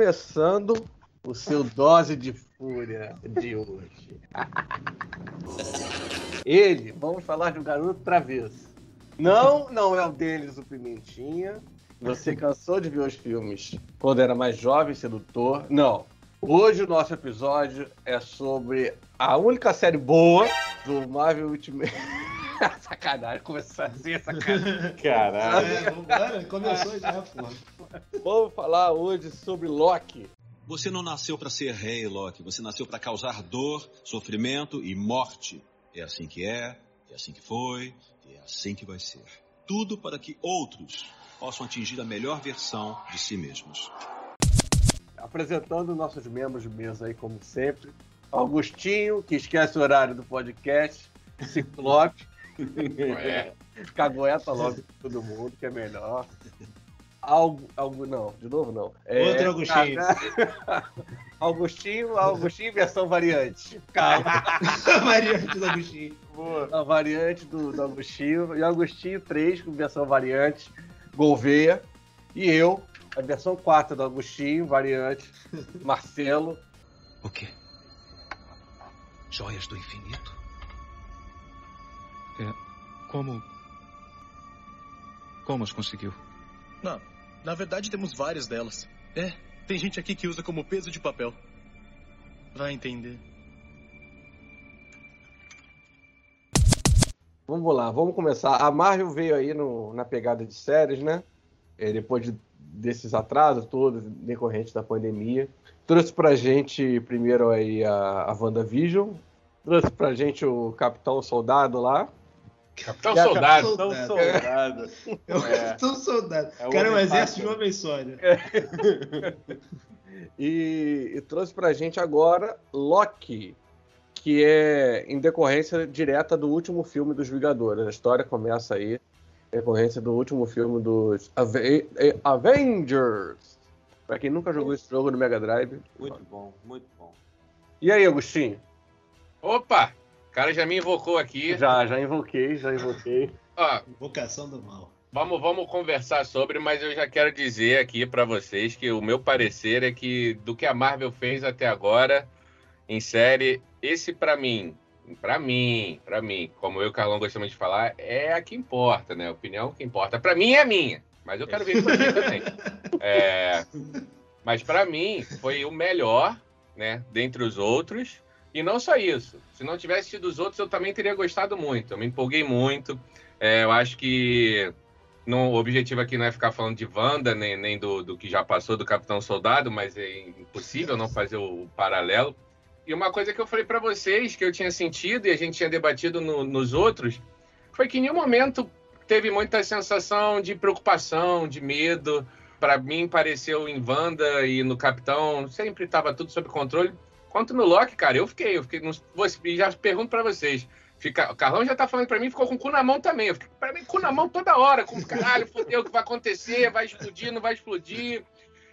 começando o seu dose de fúria de hoje. Ele, vamos falar de um garoto travesso. Não, não é o deles, o Pimentinha. Você cansou de ver os filmes quando era mais jovem, sedutor? Não. Hoje o nosso episódio é sobre a única série boa do Marvel Ultimate. sacanagem, começou assim, sacanagem. Caralho. É, vambora, começou já, porra. Vamos falar hoje sobre Loki. Você não nasceu para ser rei, Loki. Você nasceu para causar dor, sofrimento e morte. É assim que é, é assim que foi, e é assim que vai ser. Tudo para que outros possam atingir a melhor versão de si mesmos. Apresentando nossos membros de mesa aí, como sempre. Augustinho, que esquece o horário do podcast. Ciclope. É. Cagueta logo todo mundo, que é melhor. Algo, algo não, de novo não. É, Outro Augustinho. Augustinho, Augustinho versão variante. Calma. variante do Agostinho. A variante do, do Agostinho. E Agostinho 3, com versão variante. Gouveia. E eu, a versão 4 do Agostinho, variante. Marcelo. O quê? Joias do infinito? É. Como. Como as conseguiu? Não, na verdade temos várias delas. É, tem gente aqui que usa como peso de papel. Vai entender. Vamos lá, vamos começar. A Marvel veio aí no- na pegada de séries, né? É, depois de- desses atrasos todos, decorrentes da pandemia. Trouxe pra gente primeiro aí a, a WandaVision. Trouxe pra gente o Capitão Soldado lá. Capitão Soldado. Capitão Capitão Soldado. É. um soldado. É o Cara, é um exército de fácil. um homem só, né? E, e trouxe pra gente agora Loki, que é em decorrência direta do último filme dos Vingadores. A história começa aí, em decorrência do último filme dos Ave- eh, Avengers. Pra quem nunca jogou esse jogo no Mega Drive. Muito bom, muito bom. E aí, Agostinho? Opa! O cara já me invocou aqui. Já, já invoquei, já invoquei. Ó, Vocação do mal. vamos, vamos conversar sobre, mas eu já quero dizer aqui pra vocês que o meu parecer é que do que a Marvel fez até agora em série, esse pra mim, pra mim, pra mim, como eu e o Carlão gostamos de falar, é a que importa, né? A opinião que importa. Pra mim é a minha, mas eu quero ver pra mim também. É, mas pra mim foi o melhor, né, dentre os outros. E não só isso. Se não tivesse tido os outros, eu também teria gostado muito. Eu me empolguei muito. É, eu acho que o objetivo aqui não é ficar falando de Wanda, nem, nem do, do que já passou do Capitão Soldado, mas é impossível não fazer o, paralelo. E uma coisa que eu falei pra vocês, que eu tinha sentido e a gente tinha debatido no- nos outros, foi que em nenhum momento teve muita sensação de preocupação, de medo. Pra mim, pareceu em Wanda e no Capitão, sempre estava tudo sob controle. Quanto no Loki, cara, eu fiquei, eu fiquei, e já pergunto pra vocês. Fica, o Carlão já tá falando pra mim, ficou com o cu na mão também. Eu fiquei, pra mim, cu na mão toda hora. Com caralho, fodeu, o que vai acontecer? Vai explodir, não vai explodir?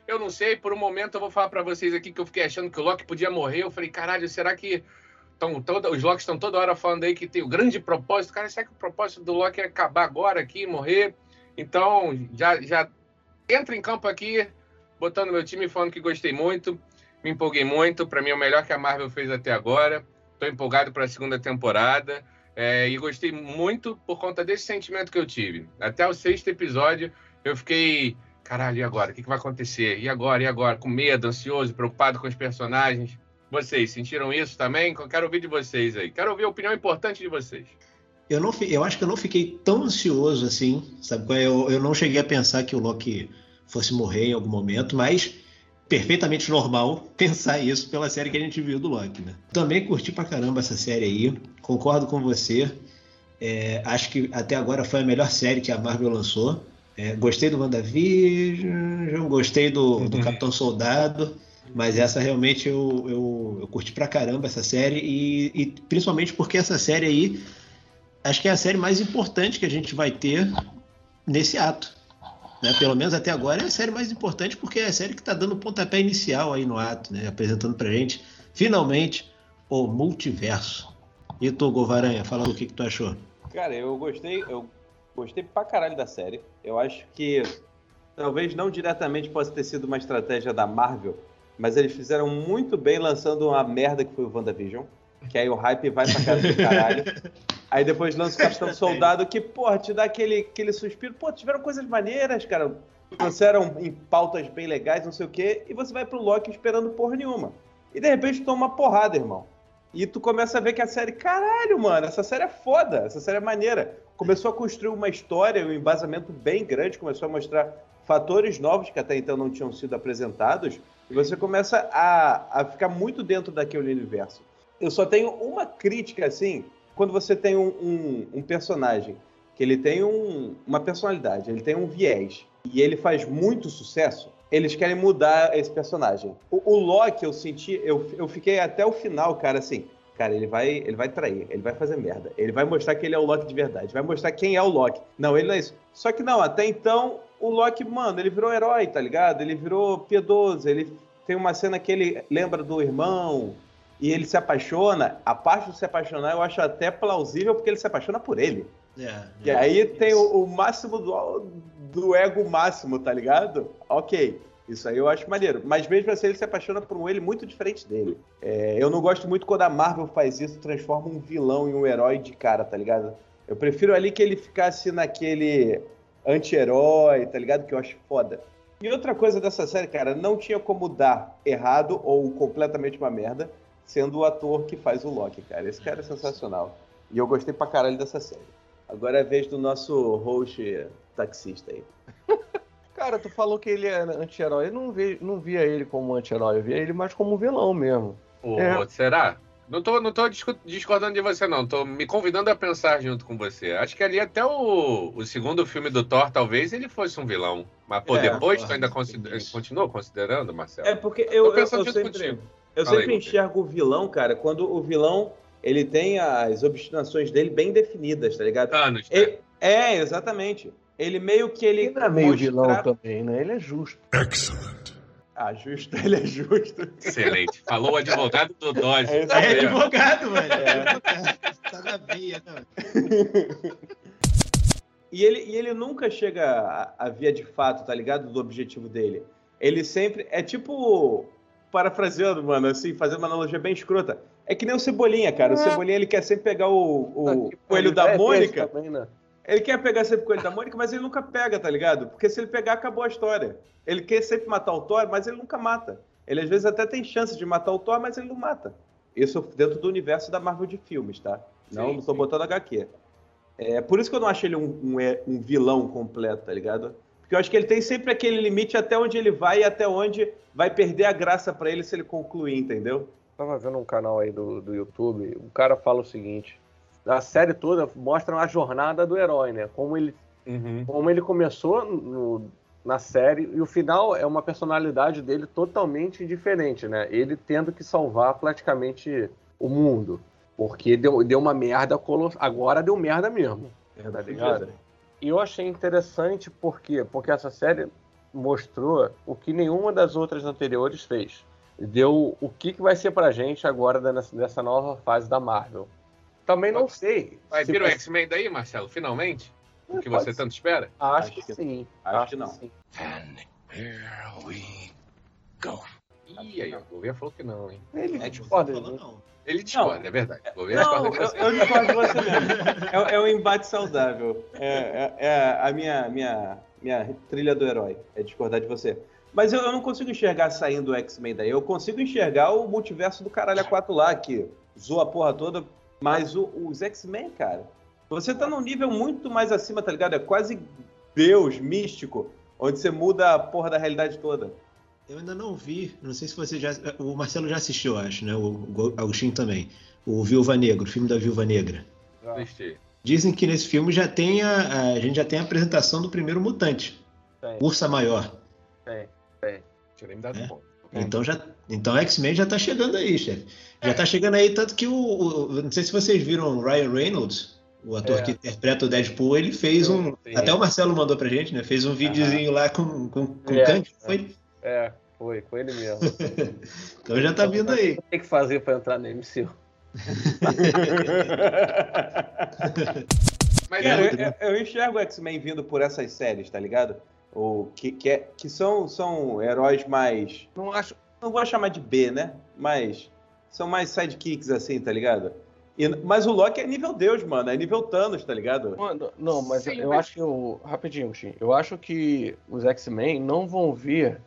Eu não sei, por um momento eu vou falar pra vocês aqui que eu fiquei achando que o Loki podia morrer. Eu falei, caralho, será que tão, toda, os Locks estão toda hora falando aí que tem o grande propósito? Cara, será que o propósito do Loki é acabar agora aqui, morrer? Então, já, já entra em campo aqui, botando meu time falando que gostei muito, me empolguei muito. Pra mim é o melhor que a Marvel fez até agora. Tô empolgado pra segunda temporada. é, e gostei muito por conta desse sentimento que eu tive. Até o sexto episódio, eu fiquei. Caralho, e agora? O que, que vai acontecer? E agora? E agora? Com medo, ansioso, preocupado com os personagens. Vocês sentiram isso também? Quero ouvir de vocês aí. Quero ouvir a opinião importante de vocês. Eu, não, eu acho que eu não fiquei tão ansioso assim, sabe? é? Eu, eu não cheguei a pensar que o Loki fosse morrer em algum momento, mas perfeitamente normal pensar isso pela série que a gente viu do Loki, né? Também curti pra caramba essa série aí, concordo com você. É, acho que até agora foi a melhor série que a Marvel lançou. É, gostei do WandaVision, gostei do, do Capitão Soldado, mas essa realmente eu, eu, eu curti pra caramba essa série, e, e principalmente porque essa série aí acho que é a série mais importante que a gente vai ter nesse ato. Né? Pelo menos até agora é a série mais importante porque é a série que está dando o pontapé inicial aí no ato, né? apresentando pra gente, finalmente, o multiverso. E tu, Govaranha, fala o que, que tu achou. Cara, eu gostei, eu gostei pra caralho da série. Eu acho que talvez não diretamente possa ter sido uma estratégia da Marvel, mas eles fizeram muito bem lançando uma merda que foi o WandaVision. Que aí o hype vai pra casa do caralho. Aí depois lança o Capitão Soldado, que, porra, te dá aquele, aquele suspiro. Pô, tiveram coisas maneiras, cara. Trouxeram em pautas bem legais, não sei o quê. E você vai pro Loki esperando porra nenhuma. E de repente toma uma porrada, irmão. E tu começa a ver que a série, caralho, mano, essa série é foda, essa série é maneira. Começou a construir uma história, um embasamento bem grande, começou a mostrar fatores novos que até então não tinham sido apresentados, e você começa a, a ficar muito dentro daquele universo. Eu só tenho uma crítica, assim, quando você tem um, um, um personagem que ele tem um, uma personalidade, ele tem um viés, e ele faz muito sucesso, eles querem mudar esse personagem. O, o Loki, eu senti, eu, eu fiquei até o final, cara, assim, cara, ele vai, ele vai trair, ele vai fazer merda. Ele vai mostrar que ele é o Loki de verdade, vai mostrar quem é o Loki. Não, ele não é isso. Só que não, até então, o Loki, mano, ele virou herói, tá ligado? Ele virou piedoso, ele tem uma cena que ele lembra do irmão e ele se apaixona. A parte de se apaixonar eu acho até plausível porque ele se apaixona por ele. É, E é. aí tem o, o máximo do, do ego máximo, tá ligado? Ok. Isso aí eu acho maneiro. Mas mesmo assim, ele se apaixona por um ele muito diferente dele. É, eu não gosto muito quando a Marvel faz isso, transforma um vilão em um herói de cara, tá ligado? Eu prefiro ali que ele ficasse naquele anti-herói, tá ligado? Que eu acho foda. E outra coisa dessa série, cara, não tinha como dar errado ou completamente uma merda, sendo o ator que faz o Loki, cara. Esse cara é sensacional. E eu gostei pra caralho dessa série. Agora é a vez do nosso host taxista aí. Cara, tu falou que ele é anti-herói. Eu não, vi, não via ele como anti-herói, eu via ele mais como vilão mesmo. Ô, É. Será? Não tô, não tô discordando de você, não. Tô me convidando a pensar junto com você. Acho que ali até o, o segundo filme do Thor, talvez ele fosse um vilão. Mas, pô, É, depois tu ainda consider... continuou considerando, Marcelo? É porque eu, Tô eu, eu pensando junto sempre, contigo. Eu Fala aí, sempre Lucas. enxergo o vilão, cara, quando o vilão ele tem as obstinações dele bem definidas, tá ligado? Anos, né? Ele- é, exatamente. Ele meio que ele. Ele não é meio mostra- vilão também, né? Ele é justo. Ah, justo, ele é justo. Excelente. Falou o advogado do Dodge. É É aí. advogado, velho. Tá na veia, né? E ele, e ele nunca chega a, a via de fato, tá ligado? Do objetivo dele. Ele sempre. É tipo. Parafraseando, mano, assim, fazendo uma analogia bem escrota. É que nem o Cebolinha, cara. O Cebolinha ele quer sempre pegar o, o coelho da É, Mônica. também, né? Ele quer pegar sempre o coelho da Mônica, mas ele nunca pega, tá ligado? Porque se ele pegar, acabou a história. Ele quer sempre matar o Thor, mas ele nunca mata. Ele às vezes até tem chance de matar o Thor, mas ele não mata. Isso dentro do universo da Marvel de filmes, tá? Não, Sim, não tô sim. botando HQ. É por isso que eu não acho ele um, um, é- um vilão completo, tá ligado? Porque eu acho que ele tem sempre aquele limite até onde ele vai e até onde vai perder a graça pra ele se ele concluir, entendeu? Tava vendo um canal aí do, do YouTube, o cara fala o seguinte: a série toda mostra a jornada do herói, né? Como ele, Uhum. como ele começou no- na série, e o final é uma personalidade dele totalmente diferente, né? Ele tendo que salvar praticamente o mundo. Porque deu, deu uma merda colossal. Agora deu merda mesmo. Tá ligado? E eu achei interessante por quê? Porque essa série mostrou o que nenhuma das outras anteriores fez. Deu o que, que vai ser pra gente agora nessa, nessa nova fase da Marvel. Também não sei. Vai se vir o X-Men daí, Marcelo, finalmente? O que Pode você ser. tanto espera? Acho, Acho que, que- sim. acho que não. sim. Ih, aí, o governo falou que não, hein? Ele É, discorda, não, né? não. Ele discorda, é verdade. Governo Não, eu, eu discordo de você mesmo. É, é um embate saudável. É, é- é a minha, minha, minha trilha do herói. É discordar de você. Mas eu, eu não consigo enxergar saindo o X-Men daí. Eu consigo enxergar o multiverso do caralho A4 lá, que zoa a porra toda. Mas o- os X-Men, cara, você tá num nível muito mais acima, tá ligado? É quase Deus, místico, onde você muda a porra da realidade toda. Eu ainda não vi, não sei se você já. O Marcelo já assistiu, eu acho, né? O Agostinho também. O Viúva Negra, o filme da Viúva Negra. Assisti. Dizem que nesse filme já tem a, a gente já tem a apresentação do primeiro mutante, Tem, Ursa Maior. tem. Tinha nem me dado É. conta. Então já, então X-Men já tá chegando aí, chefe. Já tá chegando aí tanto que o, o- não sei se vocês viram o Ryan Reynolds, o ator É. que interpreta o Deadpool, ele fez um, Sim. até o Marcelo mandou pra gente, né? Fez um videozinho lá com com, com É. Foi. É, foi, com ele mesmo. Então já tá vindo aí. O que tem que fazer pra entrar no MCU? Mas Cara, é, eu, eu- eu enxergo o X-Men vindo por essas séries, tá ligado? Ou que, que, é, que são, são heróis mais. Não acho. Não vou chamar de B, né? Mas são mais sidekicks, assim, tá ligado? E- mas o Loki é nível Deus, mano. É nível Thanos, tá ligado? Mano, não, mas Sim, eu mas- acho que o. Rapidinho, Xim. Eu acho que os X-Men não vão vir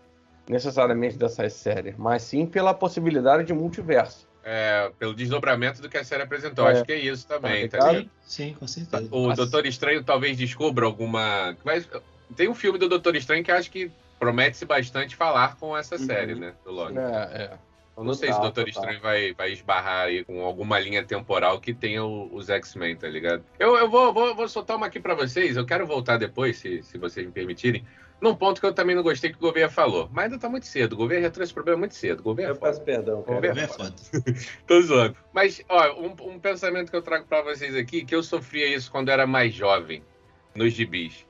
necessariamente dessas séries, mas sim pela possibilidade de multiverso. É, pelo desdobramento do que a série apresentou. É. Acho que é isso também, Tá tá? Sim, sim, com certeza. O Nossa. Doutor Estranho talvez descubra alguma. Mas tem um filme do Doutor Estranho que acho que promete-se bastante falar com essa Uhum. série, né? Do Loki. É, é. Eu não sei se o Total, Doutor total. Estranho vai, vai esbarrar aí com alguma linha temporal que tenha o- os X-Men, tá ligado? Eu, eu vou, vou, vou soltar uma aqui pra vocês. Eu quero voltar depois, se, se vocês me permitirem, num ponto que eu também não gostei que o governo falou. Mas ainda tá muito cedo. O governo já trouxe problema muito cedo. O governo é Eu foda. peço perdão, cara. Vamos ver. É foda. Tô zoando. Mas, ó, um, um pensamento que eu trago pra vocês aqui, que eu sofria isso quando era mais jovem, nos gibis.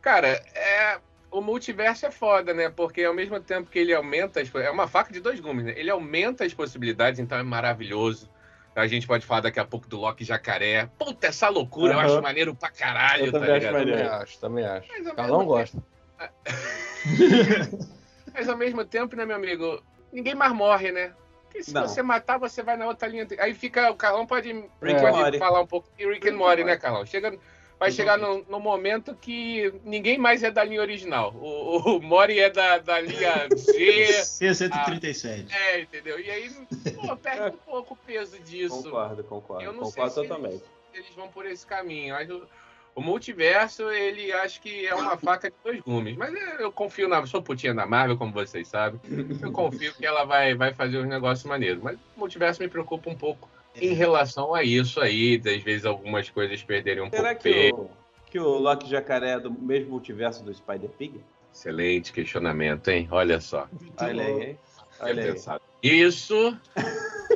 Cara, é. O multiverso é foda, né? Porque ao mesmo tempo que ele aumenta as. É uma faca de dois gumes, né? Ele aumenta as possibilidades, então é maravilhoso. A gente pode falar daqui a pouco do Loki Jacaré. Puta, essa loucura, eu Aham. acho maneiro pra caralho, Eu tá também acho ligado? maneiro. Também acho, também acho. Mesmo gosta. Mas ao mesmo tempo, né, meu amigo? Ninguém mais morre, né? Porque se Não. você matar, você vai na outra linha. Aí fica. O Carlão pode, and pode Morty. falar um pouco. E Rick and Morty, né. Carlão? Chega, vai chegar no, no momento que ninguém mais é da linha original. O, o Mori é da, da linha Z. C-137. é, entendeu? E aí, pô, perde um pouco o peso disso. Concordo, concordo. Eu não concordo sei se totalmente. eles vão por esse caminho. Mas o, multiverso, ele acho que é uma faca de dois gumes. Mas é, eu confio na. Sou putinha da Marvel, como vocês sabem. Eu confio que ela vai, vai fazer uns negócios maneiros. Mas o multiverso me preocupa um pouco em relação a isso aí. Às vezes algumas coisas perderem um Será pouco que peso. o, que o Loki Jacaré é do mesmo multiverso do Spider-Pig? Excelente questionamento, hein? Olha só. Olha aí, hein? Olha aí. Isso.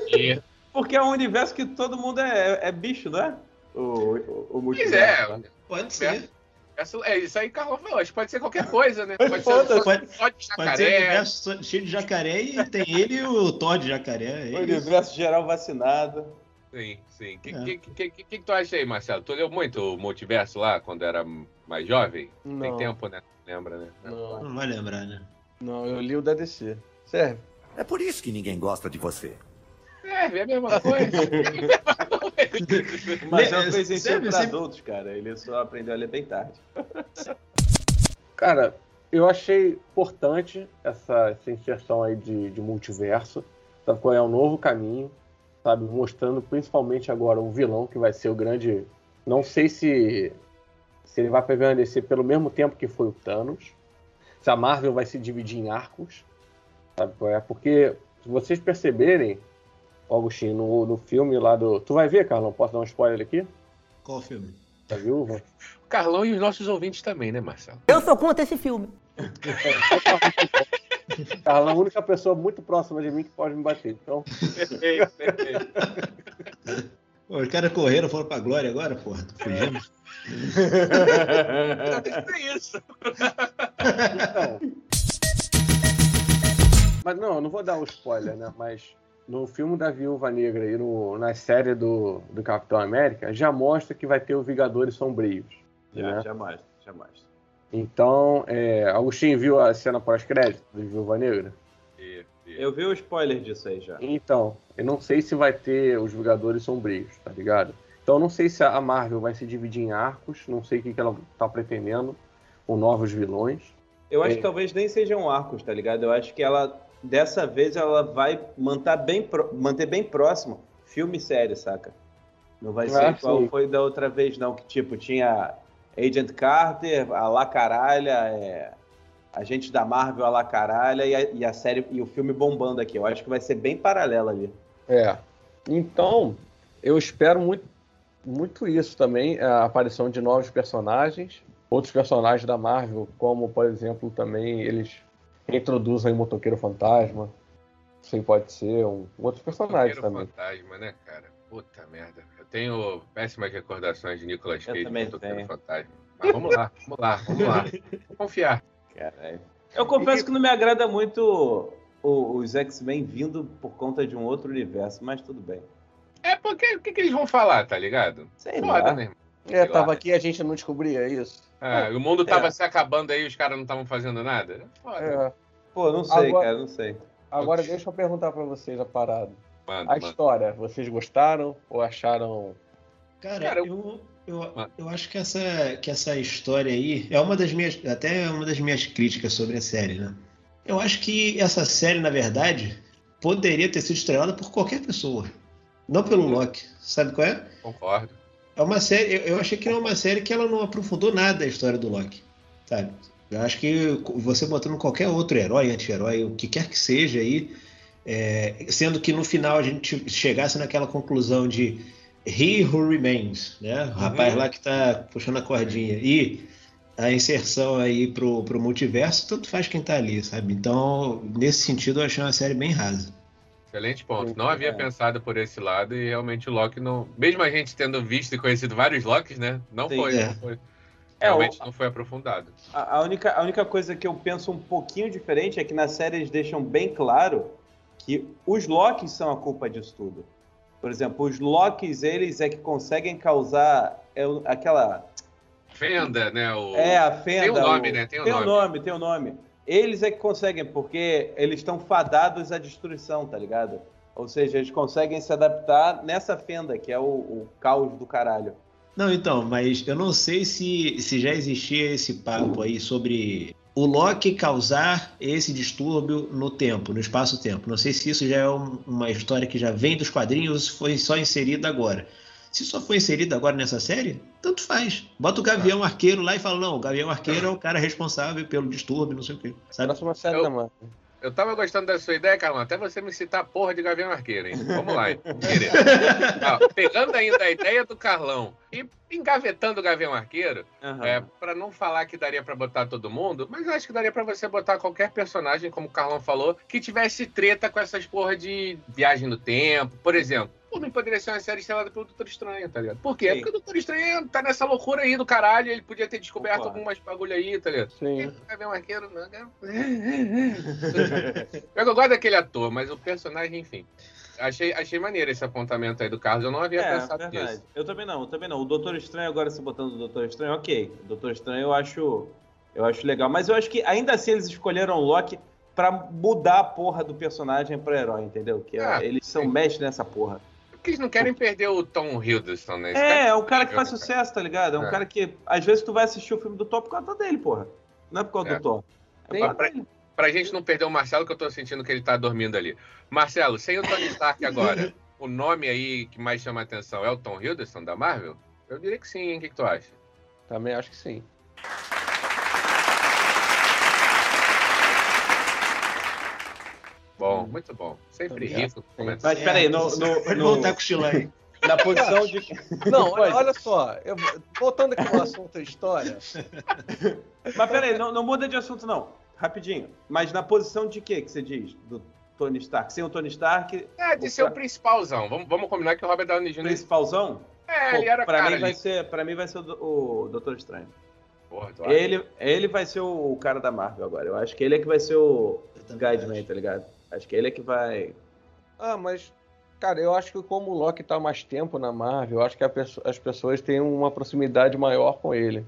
E, Porque é um universo que todo mundo é, é bicho, não é? O, o, o pois multiverso. é. né? Pode ser. é isso aí, Carlão falou. Acho que pode ser qualquer coisa, né? Pode ser. Pode, só de pode ser um jacaré. universo cheio de jacaré e tem ele e o Todd jacaré. É O universo geral vacinado. Sim, sim. O que, É. que, que, que, que tu acha aí, Marcelo? Tu leu muito o multiverso lá quando era mais jovem? Tem Não, tempo, né? Lembra, né? não, Não vai lembrar, né? não, eu li o da DC. Serve. É por isso que ninguém gosta de você. Serve, é a mesma coisa. Mas é um presencial serve, para sempre- adultos, cara. Ele só aprendeu a ler bem tarde. Cara, eu achei importante essa, essa inserção aí de, de multiverso, sabe qual é o novo caminho, sabe, mostrando principalmente agora o vilão que vai ser o grande, não sei se se ele vai permanecer pelo mesmo tempo que foi o Thanos, se a Marvel vai se dividir em arcos, sabe qual é? Porque se vocês perceberem, Augustinho, no, no filme lá do, tu vai ver, Carlão? Posso dar um spoiler aqui? Qual o filme? Da viúva? O Carlão e os nossos ouvintes também, né, Marcelo? Eu sou contra esse filme. Carlão é a única pessoa muito próxima de mim que pode me bater. Então, Perfeito, perfeito. Pô, os caras correram, foram pra glória agora, porra. Fugindo. É isso. Então. Mas não, eu não vou dar o spoiler, né? Mas no filme da Viúva Negra e no, na série do, do Capitão América, já mostra que vai ter o Vingadores Sombrios. Já, né? jamais, jamais. Então, é, Agostinho viu a cena pós-crédito do Viúva Negra? E- e- Eu vi o spoiler disso aí já. Então, eu não sei se vai ter os Vingadores Sombrios, tá ligado? Então, eu não sei se a Marvel vai se dividir em arcos, não sei o que, que ela tá pretendendo com novos vilões. Eu acho É. que talvez nem sejam arcos, tá ligado? Eu acho que ela, dessa vez, ela vai manter bem, manter bem próximo filme e série, saca? Não vai ser Ah, igual sim. foi da outra vez, não, que tipo, tinha Agent Carter, a La Caralha, é, Agente da Marvel, a La Caralha, e a, e a série e o filme bombando aqui. Eu acho que vai ser bem paralelo ali. É. Então, eu espero muito, muito isso também, a aparição de novos personagens, outros personagens da Marvel, como, por exemplo, também eles introduzem o Motoqueiro Fantasma. Isso aí pode ser um outros personagens Motoqueiro também. Fantasma, né, cara? Puta merda. Eu tenho péssimas recordações de Nicolas Cage também Motoqueiro tenho. Fantasma. Mas vamos lá, vamos lá, vamos lá. Vou confiar. Caralho. Eu confesso que não me agrada muito o- os X-Men vindo por conta de um outro universo, mas tudo bem. É porque o que, que eles vão falar, tá ligado? Sei Foda, lá. né? irmão? É, Sei tava lá. aqui e a gente não descobria isso. É, o mundo tava É. se acabando aí e os caras não estavam fazendo nada. Foda. É. Pô, não sei, Agora- cara, não sei. Agora deixa eu perguntar pra vocês a parada. Manda, A manda. história, vocês gostaram ou acharam. Cara, Cara, eu, eu, eu acho que essa, que essa história aí é uma das minhas, até uma das minhas críticas sobre a série, né? Eu acho que essa série, na verdade, poderia ter sido estrelada por qualquer pessoa. Não pelo Loki. Sabe qual é? Concordo. É uma série. Eu, eu achei que era uma série que ela não aprofundou nada a história do Loki. Sabe? Eu acho que você botando qualquer outro herói, anti-herói, o que quer que seja aí, é, sendo que no final a gente chegasse naquela conclusão de He Who Remains, né? O rapaz Uhum. lá que tá puxando a cordinha. E a inserção aí pro, pro multiverso, tanto faz quem tá ali, sabe? Então, nesse sentido, eu achei uma série bem rasa. Excelente ponto. Não havia É. pensado por esse lado e realmente o Loki não. Mesmo a gente tendo visto e conhecido vários Locks, né? Não Sim. foi. É. Não foi. É, Realmente o- não foi aprofundado. A, a única, a única coisa que eu penso um pouquinho diferente é que na série eles deixam bem claro que os Locks são a culpa disso tudo. Por exemplo, os Locks, eles é que conseguem causar é, aquela. Fenda, né? O... É, a fenda. Tem um nome, o- né? Tem um tem um nome. nome, tem um nome. Eles é que conseguem, porque eles estão fadados à destruição, tá ligado? Ou seja, eles conseguem se adaptar nessa fenda, que é o, o caos do caralho. Não, então, mas eu não sei se, se já existia esse papo aí sobre o Loki causar esse distúrbio no tempo, no espaço-tempo. Não sei se isso já é um- uma história que já vem dos quadrinhos foi só inserida agora. Se só foi inserida agora nessa série, tanto faz. Bota o Gavião Arqueiro lá e fala: não, o Gavião Arqueiro é o cara responsável pelo distúrbio, não sei o quê. Sabe? Próxima série Eu- da Marvel. Eu tava gostando da sua ideia, Carlão. Até você me citar a porra de Gavião Arqueiro, hein? Vamos lá, hein? Ó, pegando ainda a ideia do Carlão e engavetando o Gavião Arqueiro, Aham. é, para não falar que daria pra botar todo mundo, mas eu acho que daria pra você botar qualquer personagem, como o Carlão falou, que tivesse treta com essas porra de viagem no tempo. Por exemplo, por mim poderia ser uma série estrelada pelo Doutor Estranho, tá ligado? Por quê? Sim. Porque o Doutor Estranho tá nessa loucura aí do caralho, ele podia ter descoberto Concordo. algumas bagulho aí, tá ligado? Sim. Gavião Arqueiro, não. Eu gosto daquele ator, mas o personagem, enfim. Achei, achei maneiro esse apontamento aí do Carlos. Eu não havia É, pensado verdade. nisso. Eu também não, eu também não. O Doutor Estranho, agora se botando o Doutor Estranho, ok. O Doutor Estranho eu acho, eu acho legal. Mas eu acho que ainda assim eles escolheram o Loki pra mudar a porra do personagem pra herói, entendeu? Que é- Ah, eles são mestres nessa porra. Porque eles não querem perder o Tom Hiddleston, né? Esse É, é um cara que faz sucesso, tá ligado? É um É. cara que, às vezes, tu vai assistir o filme do Thor por causa dele, porra. Não é por causa É. do Thor. É causa dele. Pra gente não perder o Marcelo, que eu tô sentindo que ele tá dormindo ali. Marcelo, sem o Tony Stark agora, o nome aí que mais chama a atenção é o Tom Hiddleston da Marvel? Eu diria que sim, hein? O que, que tu acha? Também acho que sim. Bom, muito bom. Sempre Obrigado. rico. comentário. Mas peraí, no, no, Pode no- voltar aí. na posição de. Não, olha, olha só. eu- voltando aqui no assunto história. Mas peraí, não, não muda de assunto, não. Rapidinho. Mas na posição de quê que você diz? Do Tony Stark? Sem o Tony Stark, É, de O ser o principalzão. Vamos, vamos combinar que o Robert Downey Jr. principalzão? É, Pô, ele era pra, cara mim ali. vai ser, pra mim vai ser o, o Doutor Estranho. Porra? Ele, ele vai ser o cara da Marvel agora. Eu acho que ele é que vai ser o Guideman, tá ligado? Acho que ele é que vai. Ah, mas, cara, eu acho que como o Loki tá mais tempo na Marvel, eu acho que as pessoas têm uma proximidade maior com ele.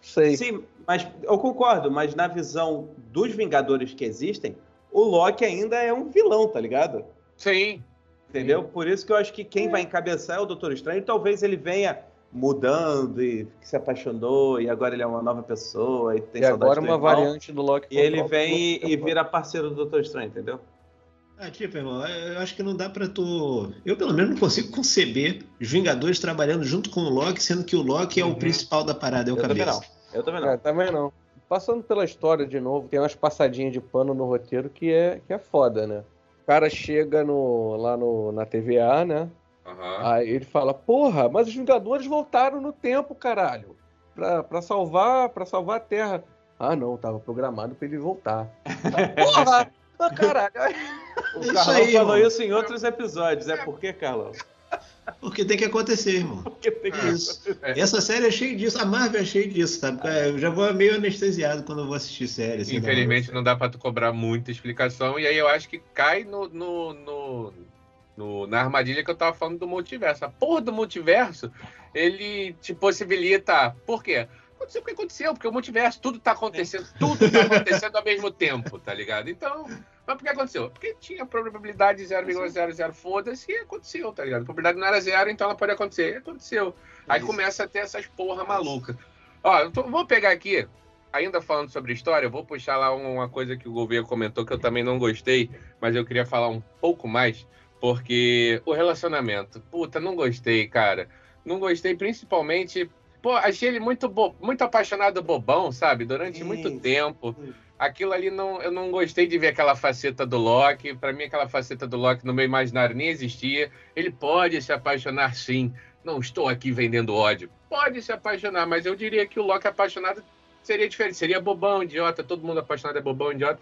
Sei. Sim, mas eu concordo, mas na visão dos Vingadores que existem, o Loki ainda é um vilão, tá ligado? Sim. Entendeu? Por isso que eu acho que quem vai encabeçar é o Doutor Estranho. Talvez ele venha mudando e que se apaixonou e agora ele é uma nova pessoa e tem e saudade agora do uma irmão. variante do Loki. E ele vem e, e vira parceiro do Doutor Estranho, entendeu? Ah, tipo, irmão, eu acho que não dá pra tu. Eu, pelo menos, não consigo conceber os Vingadores trabalhando junto com o Loki, sendo que o Loki é o Uhum. principal da parada, é o Eu também cabeça. não. Eu também não. É, também não. Passando pela história de novo, tem umas passadinhas de pano no roteiro que é, que é foda, né? O cara chega no, lá no, na TVA, né? Aham. Aí ele fala, porra, mas os Vingadores voltaram no tempo, caralho. Pra, pra salvar pra salvar a Terra. Ah, não, tava programado pra ele voltar. porra! Ah, caralho. O Isso Carlão aí, falou irmão. isso em outros episódios. É por quê, Carlão? Porque tem que acontecer, irmão. Porque tem que É isso. Essa série é cheia disso, a Marvel é cheia disso, sabe? Eu já vou meio anestesiado quando eu vou assistir série. assim, Infelizmente não dá pra tu cobrar muita explicação, e aí eu acho que cai no, no, no, no, na armadilha que eu tava falando do multiverso. A porra do multiverso, ele te possibilita. Por quê? Aconteceu porque aconteceu, porque o multiverso, tudo tá acontecendo, tudo tá acontecendo ao mesmo tempo, tá ligado? Então, mas por que aconteceu? Porque tinha probabilidade 0,00, foda-se, e aconteceu, tá ligado? A probabilidade não era zero, então ela pode acontecer. E aconteceu. Aí começa a ter essas porra maluca. Ó, eu tô- vou pegar aqui, ainda falando sobre história, eu vou puxar lá uma coisa que o governo comentou que eu também não gostei, mas eu queria falar um pouco mais, porque o relacionamento, puta, não gostei, cara. Não gostei principalmente, pô, achei ele muito bo- muito apaixonado bobão, sabe? Durante muito tempo. Aquilo ali não, eu não gostei de ver aquela faceta do Loki. Pra mim aquela faceta do Loki no meu imaginário nem existia. Ele pode se apaixonar sim. Não estou aqui vendendo ódio. Pode se apaixonar, mas eu diria que o Loki apaixonado seria diferente. Seria bobão, idiota. Todo mundo apaixonado é bobão, idiota.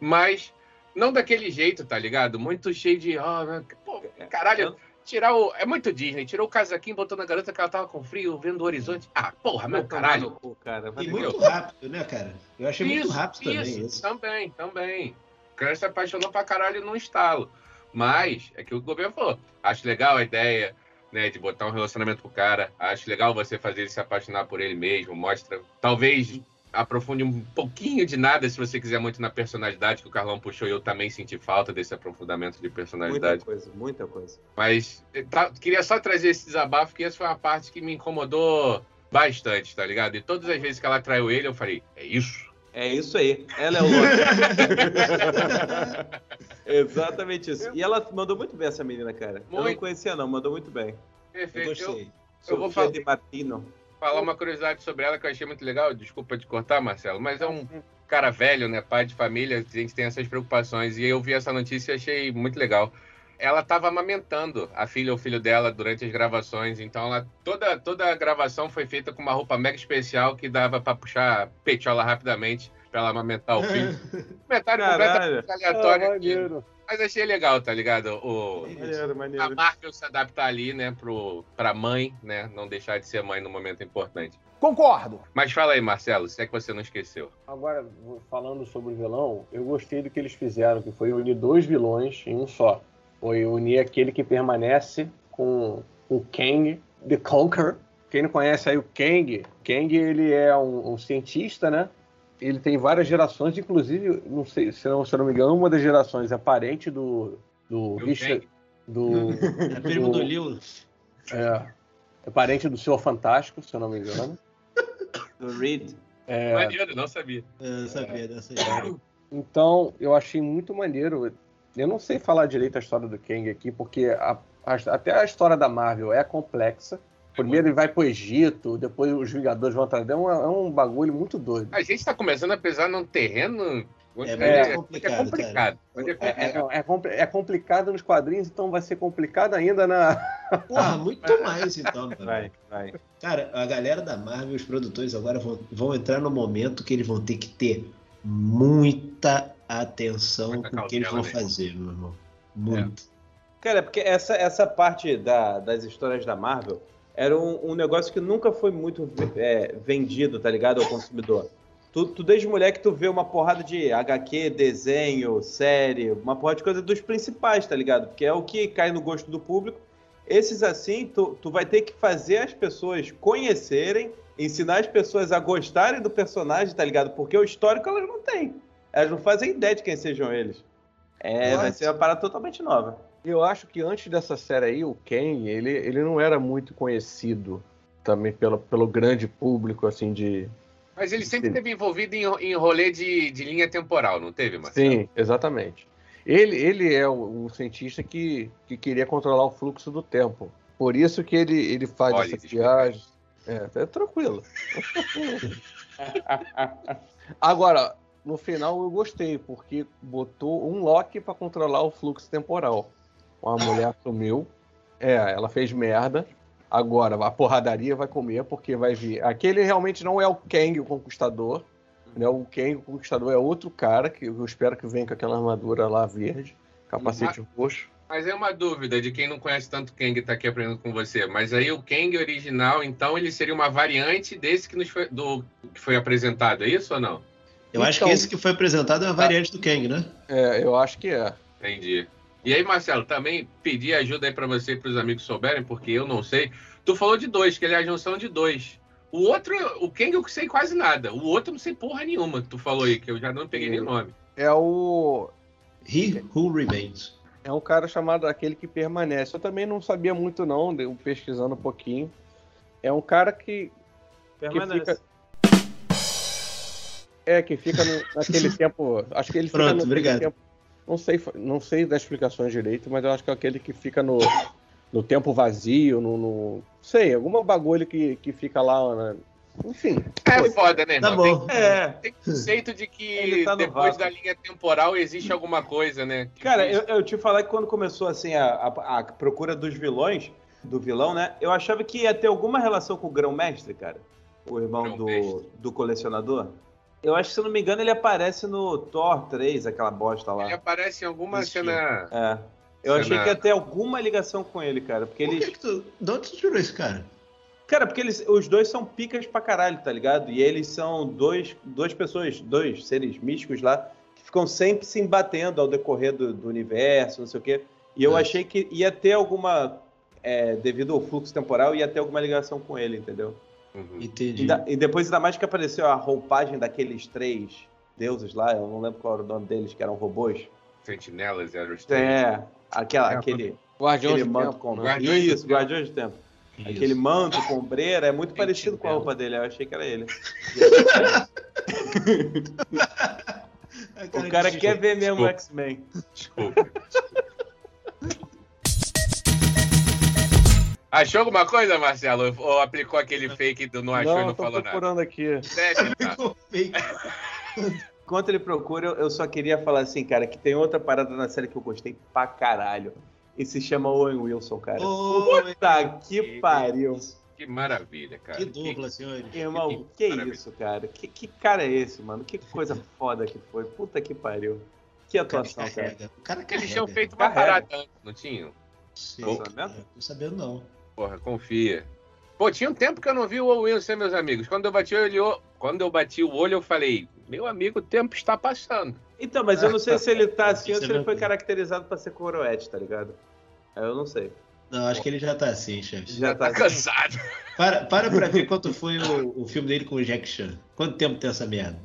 Mas não daquele jeito, tá ligado? Muito cheio de. né? pô, caralho, tirar o. É muito Disney. Tirou o casaquinho, botou na garota que ela tava com frio, vendo o horizonte. Ah, porra, meu caralho. cu, cara. E muito rápido, né, cara? Eu achei muito rápido também isso. Também, também. O cara se apaixonou pra caralho num estalo. Mas, é que o governo falou. Acho legal a ideia, né, de botar um relacionamento pro cara. Acho legal você fazer ele se apaixonar por ele mesmo. Mostra. Talvez aprofunde um pouquinho de nada se você quiser muito na personalidade que o Carlão puxou. e Eu também senti falta desse aprofundamento de Muita personalidade. coisa, muita coisa. Mas eh, tá- queria só trazer esse desabafo, que essa foi uma parte que me incomodou bastante, tá ligado? E todas as vezes que ela traiu ele, eu falei, é isso? É isso aí. Ela é o Loki. Exatamente isso. E ela mandou muito bem essa menina, cara. Eu não Muito. conhecia, não. Mandou muito bem. Eu Perfeito. Eu, gostei. Eu vou Sofia falar- de Martino. Falar uma curiosidade sobre ela que eu achei muito legal. Desculpa te cortar, Marcelo, mas é um cara velho, né? Pai de família, a gente tem essas preocupações. E eu vi essa notícia e achei muito legal. Ela estava amamentando a filha ou filho dela durante as gravações, então ela, toda, toda a gravação foi feita com uma roupa mega especial que dava para puxar a petiola rapidamente para ela amamentar o filho. Comentário completamente aleatório Ah, aqui, mas achei legal, tá ligado? O, Maneiro, a maneiro. Marvel se adaptar ali, né, pro, pra mãe, né, não deixar de ser mãe no momento importante. Concordo. Mas fala aí, Marcelo, se é que você não esqueceu. Agora, falando sobre o vilão, eu gostei do que eles fizeram, que foi unir dois vilões em um só. Foi unir aquele que permanece com o Kang, The Conqueror. Quem não conhece aí o Kang, Kang ele é um, um cientista, né? Ele tem várias gerações, inclusive, não sei se não, se eu não me engano, uma das gerações é parente do, do Do Richard, do É primo do Lil. é, é parente do Senhor Fantástico, se eu não me engano. Do Reed. É, Maneiro, não sabia. Eu sabia dessa ideia. Então, eu achei muito maneiro. Eu não sei falar direito a história do Kang aqui, porque a- a- até a história da Marvel é complexa. Primeiro ele vai pro Egito, depois os Vingadores vão atrás dele. É um, é um bagulho muito doido. A gente tá começando a pisar num terreno. É complicado, É complicado. Mas é- É, é- é compli- é complicado nos quadrinhos, então vai ser complicado ainda na. Porra, muito mais então. cara. Vai, vai. Cara, a galera da Marvel, os produtores agora vão, vão entrar no momento que eles vão ter que ter muita atenção Muita com o que eles vão né? fazer, meu irmão. Muito. Cara, porque essa, essa parte da- das histórias da Marvel era um, um negócio que nunca foi muito é, vendido, tá ligado, ao consumidor. Tu, tu desde moleque tu vê uma porrada de HQ, desenho, série, uma porrada de coisa dos principais, tá ligado? Porque é o que cai no gosto do público. Esses assim, tu, tu vai ter que fazer as pessoas conhecerem, ensinar as pessoas a gostarem do personagem, tá ligado? Porque o histórico elas não têm. Elas não fazem ideia de quem sejam eles. É, vai What? ser uma parada totalmente nova. Eu acho que antes dessa série aí, o Kang, ele, ele não era muito conhecido também pelo, pelo grande público, assim, de. Mas ele sempre esteve envolvido em, em rolê de, de linha temporal, não teve, Marcelo? Sim, exatamente. Ele, ele é um, cientista que, que queria controlar o fluxo do tempo. Por isso que ele, ele faz Olha, essas viagens. É, é tranquilo. Agora, no final eu gostei, porque botou um Loki para controlar o fluxo temporal. Uma mulher sumiu, é, ela fez merda. Agora a porradaria vai comer, porque vai vir. Aquele realmente não é o Kang o Conquistador. Né? O Kang o Conquistador é outro cara, que eu espero que venha com aquela armadura lá verde, capacete roxo. Mas é uma dúvida de quem não conhece tanto Kang tá aqui aprendendo com você. Mas aí o Kang original, então, ele seria uma variante desse que, nos foi, do, que foi apresentado, é isso ou não? Eu acho Então- que esse que foi apresentado é uma variante do Kang, né? É, eu acho que é. Entendi. E aí, Marcelo, também pedi ajuda aí pra você e pros amigos souberem, porque eu não sei. Tu falou de dois, que ele é a junção de dois. O outro, o Kang eu sei quase nada. O outro eu não sei porra nenhuma que tu falou aí, que eu já não peguei nem o nome. É o. He Who Remains. É um cara chamado aquele que permanece. Eu também não sabia muito, não, pesquisando um pouquinho. É um cara que. Permanece. fica- É, que fica no- naquele tempo. Acho que ele fica Pronto, no obrigado. tempo. Não sei, não sei das explicações direito, mas eu acho que é aquele que fica no, no tempo vazio, no, no- Sei, alguma bagulho que, que fica lá. né? Enfim. É foda, né, Tá irmão? bom. Tem, É, tem conceito de que tá depois da linha temporal existe alguma coisa, né? que Cara, fez- eu, eu te falar que quando começou assim a, a- a procura dos vilões, do vilão, né? Eu achava que ia ter alguma relação com o Grão-Mestre, cara. O irmão do, do colecionador. Eu acho que, se eu não me engano, ele aparece no Thor 3, aquela bosta lá. Ele aparece em alguma Esse cena. É. Eu Cena- achei que ia ter alguma ligação com ele, cara. Porque Por eles. que que tu... De onde tu tirou esse cara? Cara, porque eles, os dois são picas pra caralho, tá ligado? E eles são dois, duas pessoas, dois seres místicos lá, que ficam sempre se embatendo ao decorrer do, do universo, não sei o quê. E eu É. achei que ia ter alguma. é, devido ao fluxo temporal, ia ter alguma ligação com ele, entendeu? Uhum. Entendi. Ainda- e depois, ainda mais que apareceu a roupagem daqueles três deuses lá, eu não lembro qual era o nome deles, que eram robôs. Sentinelas, Aerospace. É, aquela, É, aquele, Guardiões aquele do manto Tempo, com. né? Guardiões do Isso, Tempo. Guardiões do Tempo. Isso. Aquele manto com ombreira é muito Gente parecido com a roupa dele. Eu achei que era ele. O cara quer ver mesmo o Desculpa. X-Men. Desculpa. Achou alguma coisa, Marcelo? Ou aplicou aquele fake do não achou não, e não tô falou nada? procurando aqui. Sério? Enquanto ele procura, eu- só queria falar assim, cara, que tem outra parada na série que eu gostei pra caralho. E se chama Owen Wilson, cara. Ô, Puta que pariu. Que maravilha, cara. Que dupla, senhores. Irmão, que Parabéns. isso, cara? Que, que cara é esse, mano? Que coisa foda que foi. Puta que pariu. Que cara atuação, cara. carrega. O cara Eles carrega. tinham feito uma Carrega. parada antes, não tinham? Sim, Tô cara, sabendo? Tô sabendo não. Porra, confia. Pô, tinha um tempo que eu não vi o Owen Wilson, meus amigos. Quando eu bati o olho, quando eu bati o olho, eu falei, meu amigo, o tempo está passando. Então, mas eu não sei se ele tá assim ou se é ele foi verdade. caracterizado pra ser coroete, tá ligado? Eu não sei. Não, acho que ele já tá assim, chefe. Já Tá tá. cansado. Para, para pra ver quanto foi o, o filme dele com o Jack Chan. Quanto tempo tem essa merda?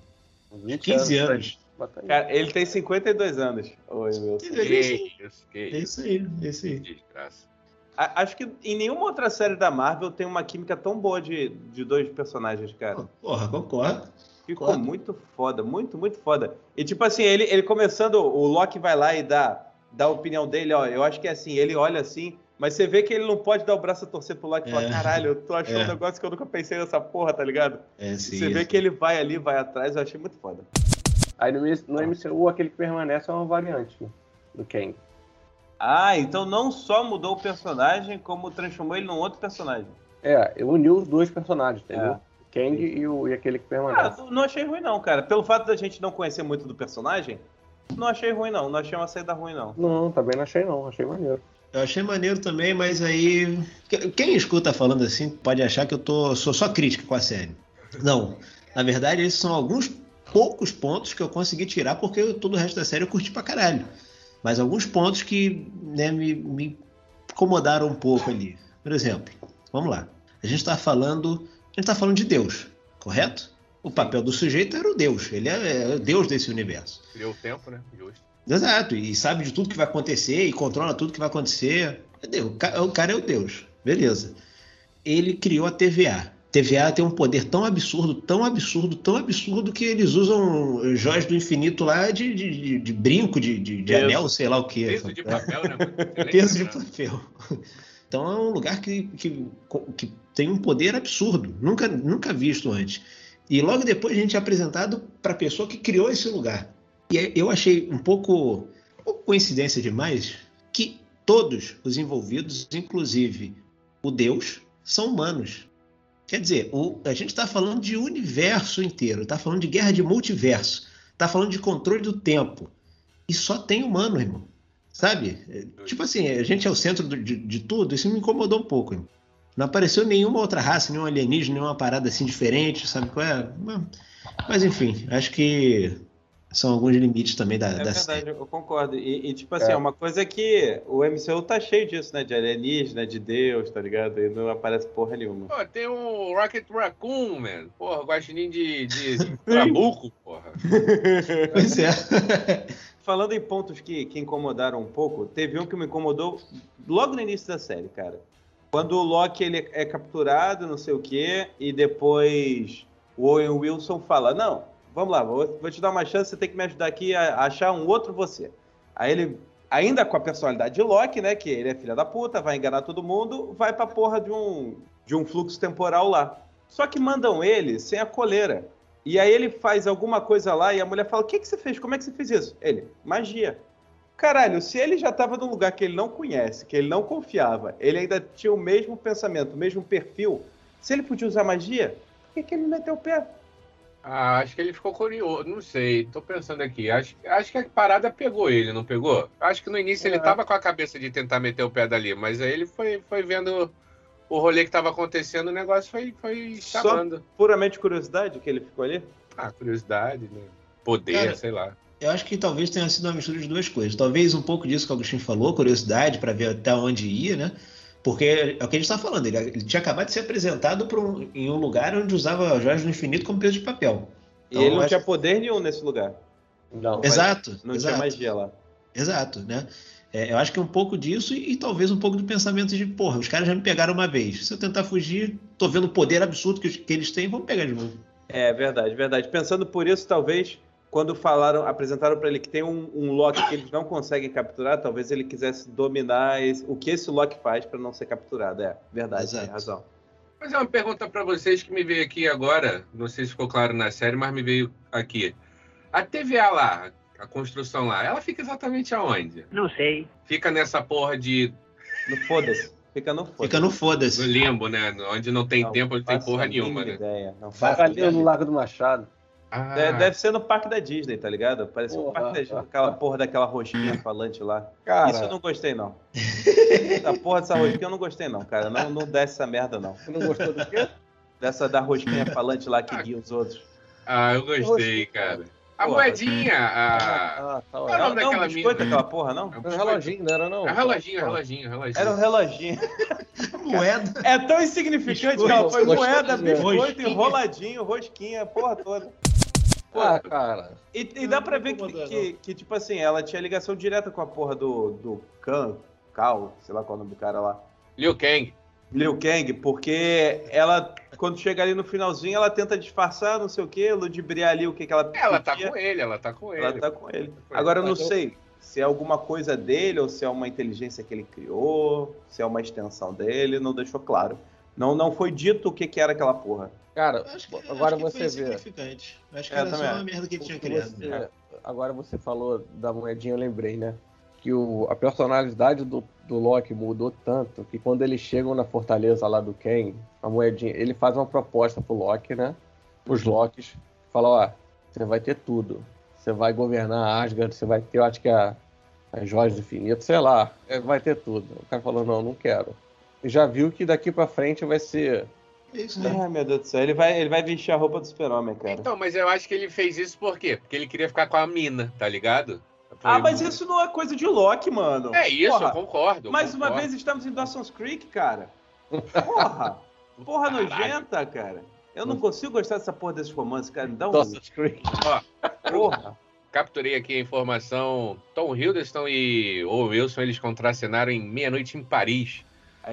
20 15 tá- anos. bota aí. Cara, ele tem 52 anos. Oi. É isso aí. Que isso, que É isso. isso aí, é isso aí. Desgraça. A- Acho que em nenhuma outra série da Marvel tem uma química tão boa de, de dois personagens, cara. Porra, concordo. Ficou Concordo. muito foda, muito, muito foda. E tipo assim, ele, ele começando, o Loki vai lá e dá, dá a opinião dele, ó. Eu acho que é assim, ele olha assim, mas você vê que ele não pode dar o braço a torcer pro Loki e falar, É. caralho, eu tô achando É. um negócio que eu nunca pensei nessa porra, tá ligado? É, sim. você vê é. que ele vai ali, vai atrás, eu achei muito foda. Aí no, no MCU, aquele que permanece é uma variante do Kang. Ah, então não só mudou o personagem, como transformou ele num outro personagem. É, eu uni os dois personagens, entendeu? É. Kang e, o, e aquele que Ah, permanece. não achei ruim não, cara. Pelo fato da gente não conhecer muito do personagem, não achei ruim não. Não achei uma saída ruim não. Não, também não achei não, achei maneiro. Eu achei maneiro também, mas aí. Quem escuta falando assim pode achar que eu tô, sou só crítica com a série. Não. Na verdade, esses são alguns poucos pontos que eu consegui tirar, porque eu- todo o resto da série eu curti pra caralho. Mas alguns pontos que né, me, me incomodaram um pouco ali. Por exemplo, vamos lá. A gente está falando. A gente tá falando de Deus, correto? O papel do sujeito era o Deus. Ele é, é o Deus desse universo. Criou o tempo, né? Justo. Exato, e sabe de tudo que vai acontecer e controla tudo que vai acontecer. É o cara é o Deus, beleza. Ele criou a TVA. TVA tem um poder tão absurdo, tão absurdo, tão absurdo que eles usam joias do infinito lá de, de, de- brinco, de, de, de anel, sei lá o que. Peso de papel, né? Peso de lembrança. papel. Então é um lugar que, que, que tem um poder absurdo, nunca, nunca visto antes. E logo depois a gente é apresentado para a pessoa que criou esse lugar. E é- eu achei um pouco, um pouco coincidência demais que todos os envolvidos, inclusive o Deus, são humanos. Quer dizer, o- a gente está falando de universo inteiro, está falando de guerra de multiverso, está falando de controle do tempo. E só tem humano, irmão. Sabe? É, Tipo assim, a gente é o centro do- de, de tudo, isso me incomodou um pouco. irmão. Não apareceu nenhuma outra raça, nenhum alienígena, nenhuma parada assim diferente, sabe qual é? Mas- Mas enfim, acho que São alguns limites também da, É da verdade, série. eu concordo. E, e, tipo assim, É. é. uma coisa que o MCU tá cheio disso, né? De alienígena, de Deus, tá ligado? E não aparece porra nenhuma. Pô, tem o Rocket Raccoon, man. Porra, guaxinim de, de, de trabuco, porra. Pois é. Falando em pontos que, que incomodaram um pouco, teve um que me incomodou logo no início da série, cara. Quando o Loki ele é capturado, não sei o quê, e depois o Owen Wilson fala: Não, vamos lá, vou, vou te dar uma chance, você tem que me ajudar aqui a, a achar um outro você. Aí ele, ainda com a personalidade de Loki, né? Que ele é filha da puta, vai enganar todo mundo, vai pra porra de um, de um fluxo temporal lá. Só que mandam ele sem a coleira. E aí ele faz alguma coisa lá e a mulher fala: O que, que você fez? Como é que você fez isso? Ele, magia. Caralho, se ele já tava num lugar que ele não conhece, que ele não confiava, ele ainda tinha o mesmo pensamento, o mesmo perfil, se ele podia usar magia, por que, que ele meteu o pé? Ah, acho que ele ficou curioso. Não sei, tô pensando aqui. Acho, acho que a parada pegou ele, não pegou? Acho que no início ele É. tava com a cabeça de tentar meter o pé dali, mas aí ele foi, foi vendo o rolê que tava acontecendo, o negócio foi, foi Só- chamando. Puramente curiosidade que ele ficou ali? Ah, curiosidade, né? Poder, Cara, sei lá. Eu acho que talvez tenha sido uma mistura de duas coisas. Talvez um pouco disso que o Agostinho falou, curiosidade para ver até onde ia, né? Porque é o que a gente está falando, ele, ele tinha acabado de ser apresentado um- em um lugar onde usava joias do infinito como peso de papel. E Então, ele não acho- tinha poder nenhum nesse lugar. Não. Exato, Não exato, tinha magia lá. exato, né? É, eu acho que é um pouco disso e, e talvez um pouco do pensamento de, porra, os caras já me pegaram uma vez. Se eu tentar fugir, tô vendo o poder absurdo que, que eles têm, vamos pegar de novo. É verdade, verdade. Pensando por isso, talvez quando falaram, apresentaram pra ele que tem um, um Loki que eles não conseguem capturar, talvez ele quisesse dominar esse- o que esse Loki faz pra não ser capturado. É verdade, Exato. tem razão. Mas é uma pergunta pra vocês que me veio aqui agora. Não sei se ficou claro na série, mas me veio aqui. A TVA lá, a construção lá, ela fica exatamente aonde? Não sei. Fica nessa porra de. No foda-se. Fica no foda-se. Fica no no foda-se. limbo, né? Onde não tem Não tempo, não tem porra nenhuma, né? Ideia. Não Vai Fica a ali no Lago do Machado. Ah, Deve, deve ser no parque da Disney, tá ligado? Parece um Porra. parque da Disney, aquela porra daquela rosquinha falante lá. Cara, Isso eu não gostei, não. A porra dessa rosquinha eu não gostei, não, cara. Não, não desce essa merda, não. você não gostou do quê? Dessa da rosquinha falante lá que guia os outros. ah, eu gostei, cara. A Porra. moedinha, a. Ah, tá, Qual é nome Não, não, daquela biscoito mina? aquela porra, não? É um Era um reloginho, não era não? É um reloginho, reloginho, reloginho. Era um reloginho. Moeda. É tão insignificante que Biscoito, ela foi moeda, biscoito, Rosquinha. enroladinho, rosquinha, a porra toda. Ah, cara. E, e dá pra ver que, que, que, tipo assim, ela tinha ligação direta com a porra do, do Khan, Cal, sei lá qual é o nome do cara lá. Liu Kang. Liu Kang, porque ela, quando chega ali no finalzinho, ela tenta disfarçar, não sei o que, ludibriar ali o que, que ela Ela tá com ele, ela tá com ele. Ela tá com ele. Agora eu não sei se é alguma coisa dele ou se é uma inteligência que ele criou, se é uma extensão dele, não deixou claro. Não, não foi dito o que, que era aquela porra. Cara, Acho que, agora acho que você foi vê. Acho que É, era só também uma merda que ele tinha criado. você- né? agora você falou da moedinha, eu lembrei, né? Que o, a personalidade do, do Loki mudou tanto que quando eles chegam na fortaleza lá do Ken, a moedinha, ele faz uma proposta pro Loki, né? Os Lokis. Fala, ó, você vai ter tudo. Você vai governar Asgard, você vai ter, eu acho que a, as joias do infinito, sei lá, é, vai ter tudo. O cara falou, não, não quero. E já viu que daqui pra frente vai ser. É isso, né? Ai, meu Deus do céu. Ele vai, ele vai vestir a roupa do super-homem, cara. Então, mas eu acho que ele fez isso por quê? Porque ele queria ficar com a mina, tá ligado? ah, mas isso não é coisa de Loki, mano. É isso, Porra, eu concordo. eu Mais uma vez estamos em Dawson's Creek, cara. Porra! Porra Caralho. nojenta, cara. Eu não consigo gostar dessa porra desses romances, cara. Me dá um. Dawson's Creek. Porra! Capturei aqui a informação. Tom Hiddleston e Owen Wilson, eles contracenaram em Meia-Noite em Paris.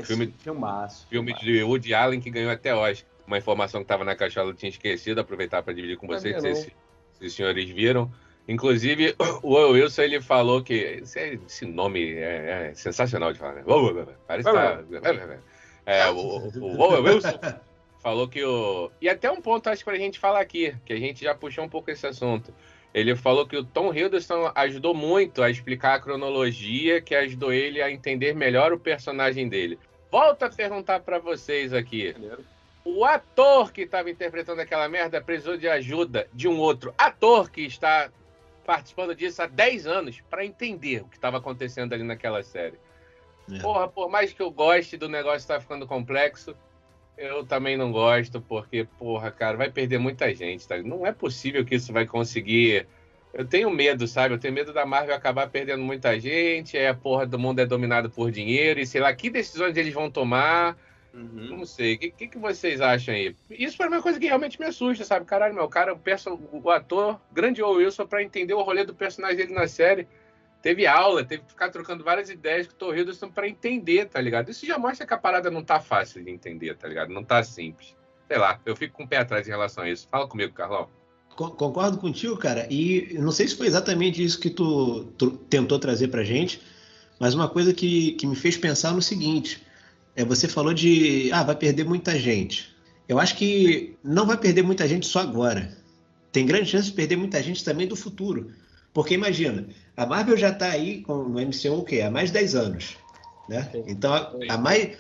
Filme- filmaço. Filme filmaço. de Woody Allen que ganhou até Oscar. Uma informação que estava na caixola eu tinha esquecido, aproveitar para dividir com Não vocês, sabia se, os senhores viram. Inclusive, o Owen Wilson ele falou que. Esse, esse nome é, é sensacional de falar, né? Parece que tá. É, o, o Owen Wilson falou que o. E até um ponto, acho que pra gente falar aqui, que a gente já puxou um pouco esse assunto. Ele falou que o Tom Hiddleston ajudou muito a explicar a cronologia, que ajudou ele a entender melhor o personagem dele. Volto a perguntar pra vocês aqui. O ator que estava interpretando aquela merda precisou de ajuda de um outro ator que está participando disso há 10 anos pra entender o que estava acontecendo ali naquela série. É. Porra, por mais que eu goste do negócio estar ficando complexo, eu também não gosto, porque, porra, cara, vai perder muita gente, tá? Não é possível que isso vai conseguir Eu tenho medo, sabe? Eu tenho medo da Marvel acabar perdendo muita gente, aí a porra do mundo é dominado por dinheiro, e sei lá, que decisões eles vão tomar. Uhum. Não sei. O que, que, que vocês acham aí? Isso foi uma coisa que realmente me assusta, sabe? Caralho, meu, cara, o, perso- o ator, grande Owen Wilson, pra entender o rolê do personagem dele na série, teve aula, teve que ficar trocando várias ideias com o Hiddleston pra entender, tá ligado? Isso já mostra que a parada não tá fácil de entender, tá ligado? Não tá simples. Sei lá, eu fico com o pé atrás em relação a isso. Fala comigo, Carlão. Con- Concordo contigo, cara. E não sei se foi exatamente isso que tu, tu tentou trazer pra gente, mas uma coisa que, que me fez pensar no seguinte: é você falou de ah, vai perder muita gente. Eu acho que não vai perder muita gente só agora. Tem grande chance de perder muita gente também do futuro. Porque imagina, a Marvel já tá aí com, no MCU o quê? Há mais de 10 anos. Né? Sim. Então, a, a mais,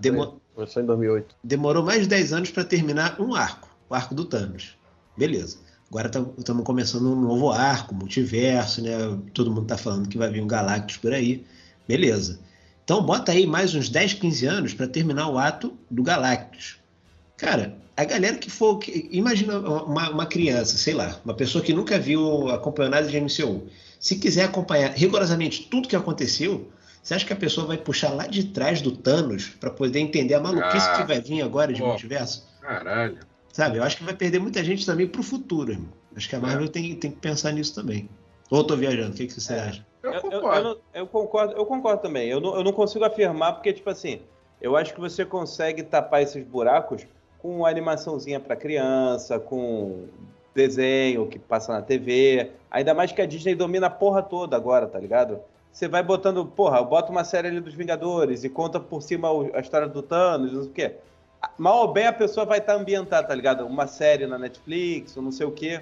Demo-? Começou em 2008. demorou mais de 10 anos para terminar um arco, o arco do Thanos. Beleza. Agora estamos começando um novo arco, multiverso, né? Todo mundo tá falando que vai vir um Galactus por aí. Beleza. Então bota aí mais uns 10, 15 anos para terminar o ato do Galactus. Cara, a galera que for. que- imagina uma, uma criança, sei lá, uma pessoa que nunca viu acompanhou nada de MCU. Se quiser acompanhar rigorosamente tudo que aconteceu, você acha que a pessoa vai puxar lá de trás do Thanos para poder entender a maluquice Ah. que vai vir agora de Pô. multiverso? Caralho. Sabe? Eu acho que vai perder muita gente também pro futuro, irmão. Acho que a Marvel tem, tem que pensar nisso também. Ou eu tô viajando, o que, que você É. acha? Eu, Eu, concordo. eu eu concordo, eu concordo também. Eu não, eu não consigo afirmar porque, tipo assim, eu acho que você consegue tapar esses buracos com uma animaçãozinha para criança, com desenho que passa na TV. Ainda mais que a Disney domina a porra toda agora, tá ligado? Você vai botando, porra, bota uma série ali dos Vingadores e conta por cima a história do Thanos, não sei o quê. Mal ou bem a pessoa vai estar ambientada, tá ligado? Uma série na Netflix, ou não sei o quê.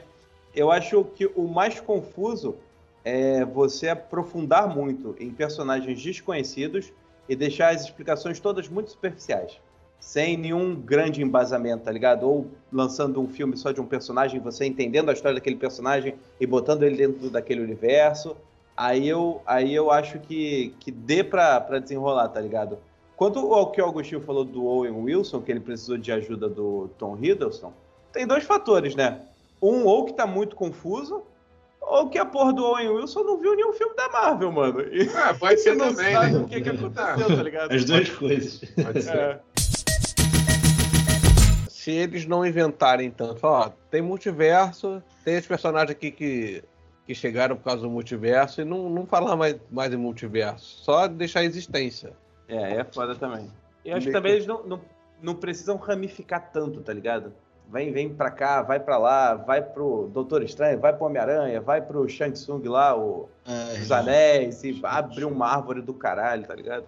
Eu acho que o mais confuso é você aprofundar muito em personagens desconhecidos e deixar as explicações todas muito superficiais. Sem nenhum grande embasamento, tá ligado? Ou lançando um filme só de um personagem, você entendendo a história daquele personagem e botando ele dentro daquele universo. Aí eu, aí eu acho que, que dê pra, pra desenrolar, tá ligado? Quanto ao que o Agostinho falou do Owen Wilson, que ele precisou de ajuda do Tom Hiddleston, tem dois fatores, né? Um, ou que tá muito confuso, ou que a porra do Owen Wilson não viu nenhum filme da Marvel, mano. E Ah, pode ser você não também, sabe né? o que, que aconteceu, tá ligado? As duas coisas. Pode ser. É. Se eles não inventarem tanto, falar, ó, tem multiverso, tem esse personagem aqui que, que chegaram por causa do multiverso e não, não falar mais, mais em multiverso, só deixar a existência. É, é foda também. Eu acho que também eles não, não, não precisam ramificar tanto, tá ligado? Vem, vem pra cá, vai pra lá, vai pro Doutor Estranho, vai pro Homem-Aranha, vai pro Shang Tsung lá, o, Ah, os Anéis, e abre uma árvore do caralho, tá ligado?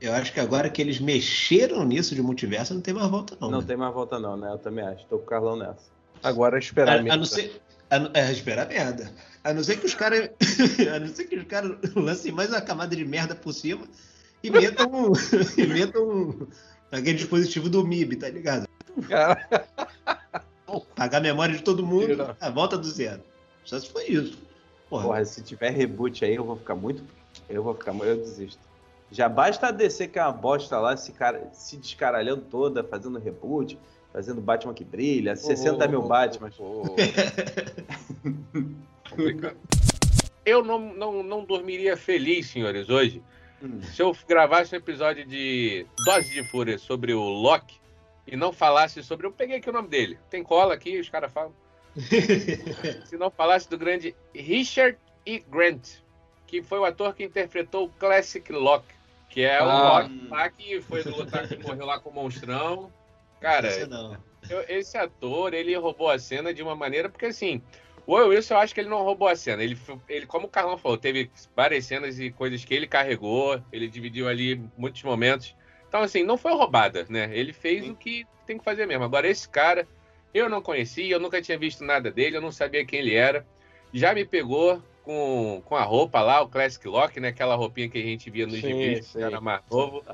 Eu acho que agora que eles mexeram nisso de multiverso, não tem mais volta, não. Não né? tem mais volta não, né? Eu também acho. Tô com o Carlão nessa. Agora esperar A, a não ser. A, é, espera a merda. A não ser que os caras. a não ser que os caras lancem mais uma camada de merda por cima e metam. e metam aquele dispositivo do MIB, tá ligado? Cara, Pagar a memória de todo mundo, Tira. a volta do zero. Só se foi isso. Porra, Porra, se tiver reboot aí, eu vou ficar muito. Eu vou ficar. Eu desisto. Já basta a DC que é uma bosta lá, se, cara, se descaralhando toda, fazendo reboot, fazendo Batman que brilha, 60 mil Batman. Complicado. Eu não, não, não dormiria feliz, senhores, hoje, Hum. se eu gravasse um episódio de Dose de Fúria sobre o Loki e não falasse sobre. Eu peguei aqui o nome dele. Tem cola aqui, os caras falam. se não falasse do grande Richard E. Grant, que foi o ator que interpretou o Classic Loki, que é o Ah. Loki lá que foi do lutar que morreu lá com o monstrão. Cara, Esse não. eu- esse ator, ele roubou a cena de uma maneira, porque assim, o Owen Wilson, eu acho que ele não roubou a cena. Ele, foi- ele, como o Carlão falou, teve várias cenas e coisas que ele carregou, ele dividiu ali muitos momentos. Então, assim, não foi roubada, né? Ele fez Sim. o que tem que fazer mesmo. Agora, esse cara, eu não conhecia, eu nunca tinha visto nada dele, eu não sabia quem ele era. Já me pegou com, com a roupa lá, o Classic Lock, né? Aquela roupinha que a gente via nos gibis, era mais novo.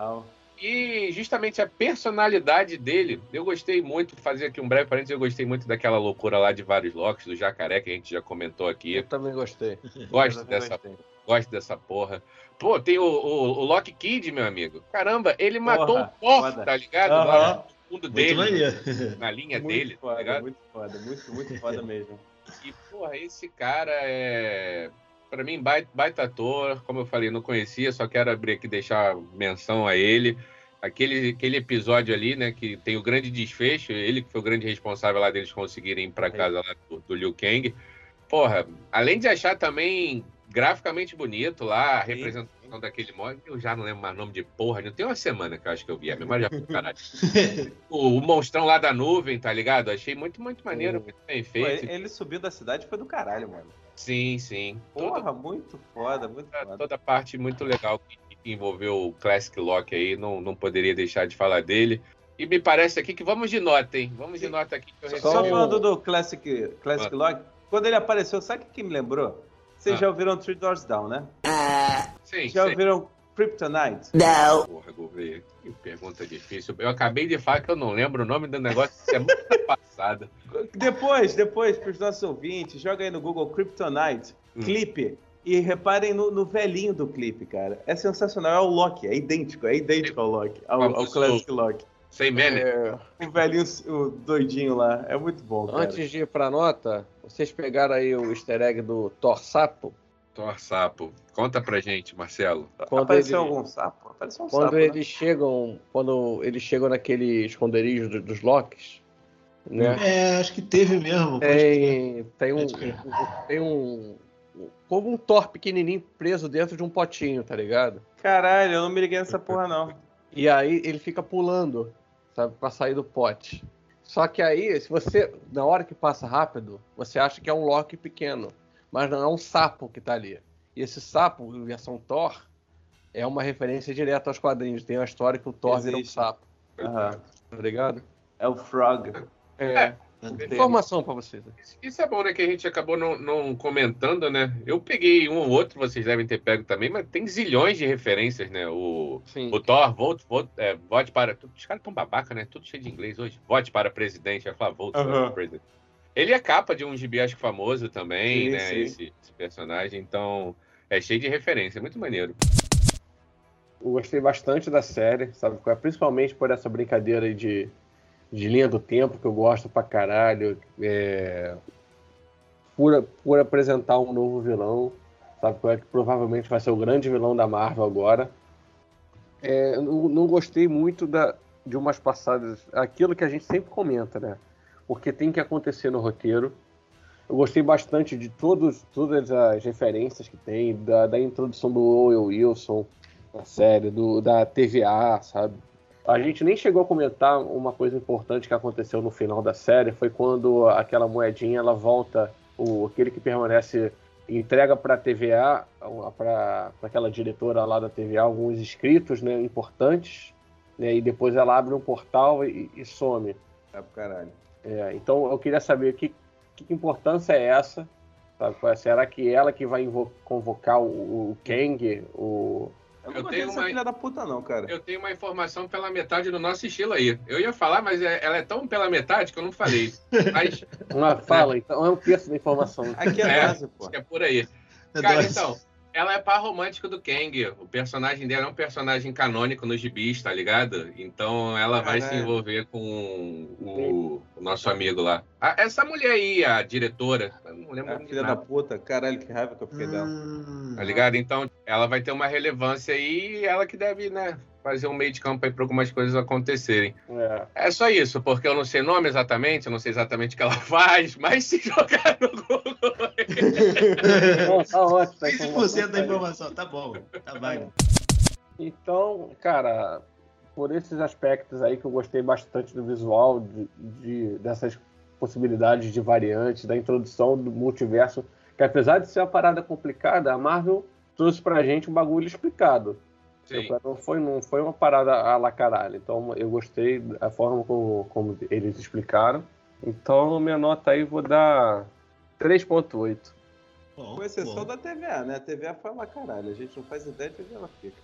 E justamente a personalidade dele, eu gostei muito, fazer aqui um breve parênteses, eu gostei muito daquela loucura lá de vários locks, do jacaré, que a gente já comentou aqui. eu também gostei. Gosto Eu dessa, gostei. gosto dessa porra. Pô, tem o, o, o Lock Kid, meu amigo. Caramba, ele matou Porra, um porco, tá ligado? Aham. Lá, mundo Muito dele, maneiro. na linha muito dele, tá foda, ligado? muito foda, muito, muito foda mesmo. E, porra, esse cara é. Pra mim, baita, baita ator. Como eu falei, não conhecia, só quero abrir aqui e deixar menção a ele. Aquele, aquele episódio ali, né, que tem o grande desfecho, ele que foi o grande responsável lá deles conseguirem ir pra casa lá do, do Liu Kang. Porra, além de achar também graficamente bonito lá, a representação daquele modo, eu já não lembro mais nome de porra, não tem uma semana que eu acho que eu vi, a memória já foi caralho. o, o monstrão lá da nuvem, tá ligado? Achei muito, muito maneiro, muito bem feito. ele, ele subiu da cidade foi do caralho, mano. Sim, sim. Toda, Porra, muito foda, muito foda. toda a parte muito legal que, que envolveu o Classic Lock aí, não, não poderia deixar de falar dele. E me parece aqui que vamos de nota, hein? Vamos de nota aqui. Que eu Só falando do Classic, Classic Ah. Log, quando ele apareceu, sabe o que me lembrou? Vocês Ah. já ouviram Three Doors Down, né? Sim, Já sim. ouviram Kryptonite? Porra, Gouveia, que pergunta difícil. Eu acabei de falar que eu não lembro o nome do negócio semana passada. Depois, depois, para os nossos ouvintes, joga aí no Google Kryptonite, Hum. clipe, e reparem no, no velhinho do clipe, cara. É sensacional, é o Loki, é idêntico, é idêntico ao Loki, ao, ao Classic Loki. Sem Manner. É, O velhinho, o doidinho lá, é muito bom, cara. antes de ir pra nota, vocês pegaram aí o easter egg do Thor Sapo? Thor Sapo. Conta pra gente, Marcelo. Quando, Apareceu ele- algum sapo? Apareceu um quando sapo, né? eles chegam, quando eles chegam naquele esconderijo do- dos Locks, né? É, acho que teve mesmo. Tem, tem um, tem um, como um Thor pequenininho preso dentro de um potinho, tá ligado? Caralho, eu não me liguei nessa porra, não. E aí ele fica pulando, sabe, pra sair do pote. Só que aí, se você, na hora que passa rápido, você acha que é um Loki pequeno, mas não é um sapo que tá ali. E esse sapo, em versão Thor, é uma referência direta aos quadrinhos. Tem uma história que o Thor vira um Existe. sapo, Aham. tá ligado? É o Frog. É, informação pra vocês. Isso- é bom, né? Que a gente acabou não, não comentando, né? Eu peguei um ou outro, vocês devem ter pego também, mas tem zilhões de referências, né? O, Sim. o Thor, vote, vote, é, vote para. Os caras tão babaca, né? Tudo cheio de inglês hoje. Vote para presidente. Eu falar, vote Aham. para presidente. Ele é capa de um gibi, acho que famoso também, Sim, né? sim. Esse, esse personagem. Então, é cheio de referência. Muito maneiro. Eu gostei bastante da série, sabe? é? Principalmente por essa brincadeira aí de, de linha do tempo, que eu gosto pra caralho. É... Por, por apresentar um novo vilão, sabe? é? Que provavelmente vai ser o grande vilão da Marvel agora. É, não, não gostei muito da, de umas passadas. Aquilo que a gente sempre comenta, né? Porque tem que acontecer no roteiro. Eu gostei bastante de todos, todas as referências que tem, da, da introdução do Owen Wilson na série, do, da TVA, sabe? A gente nem chegou a comentar uma coisa importante que aconteceu no final da série, foi quando aquela moedinha ela volta, o, aquele que permanece, entrega para a TVA, para aquela diretora lá da TVA, alguns escritos né, importantes, né, e depois ela abre um portal e, e some. É pro caralho. É, então eu queria saber que, que importância é essa? Sabe? qual é? Será que ela que vai convocar o, o Kang, o, Eu não Eu tenho uma- filha da puta, não, cara. Eu tenho uma informação pela metade do nosso estilo aí. Eu ia falar, mas é- ela é tão pela metade que eu não falei. Mas Uma fala, então é um terço da informação. Aqui é, É. base, pô. acho que é por aí. É Cara, dois. então, ela é par romântico do Kang. O personagem dela é um personagem canônico nos gibis, tá ligado? Então ela vai se envolver com o, o nosso amigo lá. Ah, essa mulher aí, a diretora, eu não lembro É o a nome filha da nada, puta. Caralho, que raiva que eu fiquei dela. Hum. tá ligado? Então ela vai ter uma relevância aí e ela que deve, né, fazer um meio de campo aí para algumas coisas acontecerem. É. É só isso, porque eu não sei o nome exatamente, eu não sei exatamente o que ela faz, mas se jogar no Google. Não, tá ótimo. Tá 15% da informação, tá bom, tá válido. Então, cara, por esses aspectos aí que eu gostei bastante do visual, de, de- dessas possibilidades de variantes, da introdução do multiverso, que apesar de ser uma parada complicada, a Marvel trouxe pra gente um bagulho explicado. Sim. Não foi, não foi uma parada a la caralho. Então eu gostei da forma como, como eles explicaram. Então minha nota aí vou dar 3.8. Bom, Com exceção bom. da TVA, né? A TVA foi lá caralho. A gente não faz ideia de onde ela fica.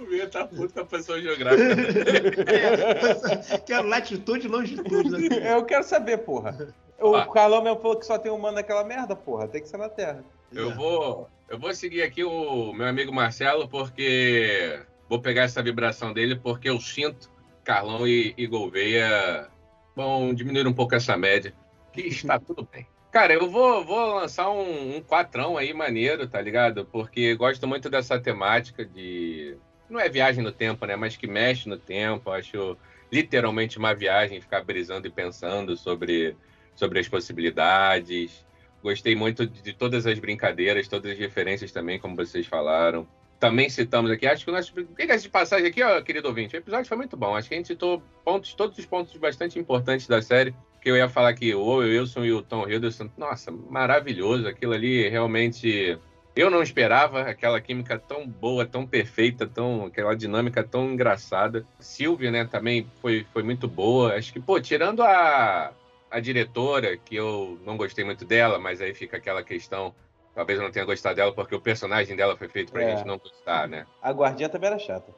O Via tá puto com a pessoa geográfica. Quero latitude e longitude. Né? Eu quero saber, porra. O Ah. Carlão mesmo falou que só tem humano naquela merda, porra. Tem que ser na Terra. Eu vou, eu vou seguir aqui o meu amigo Marcelo, porque vou pegar essa vibração dele, porque eu sinto Carlão e, e Gouveia vão diminuir um pouco essa média, que está tudo bem. Cara, eu vou, vou lançar um, um quatrão aí maneiro, tá ligado? Porque gosto muito dessa temática de. Não é viagem no tempo, né? Mas que mexe no tempo. Acho literalmente uma viagem ficar brisando e pensando sobre, sobre as possibilidades. Gostei muito de, todas as brincadeiras, todas as referências também, como vocês falaram também citamos aqui. Acho que o nosso. Diga de passagem aqui, ó, querido ouvinte. O episódio foi muito bom. Acho que a gente citou pontos, todos os pontos bastante importantes da série. Que eu ia falar que o Wilson e o Tom Hiddleston, nossa, maravilhoso. Aquilo ali realmente. Eu não esperava aquela química tão boa, tão perfeita, tão aquela dinâmica tão engraçada. Silvia, né, também foi, foi muito boa. Acho que, pô, tirando a, a diretora, que eu não gostei muito dela, mas aí fica aquela questão Talvez eu não tenha gostado dela porque o personagem dela foi feito pra é. gente não gostar, né? A guardinha também era chata.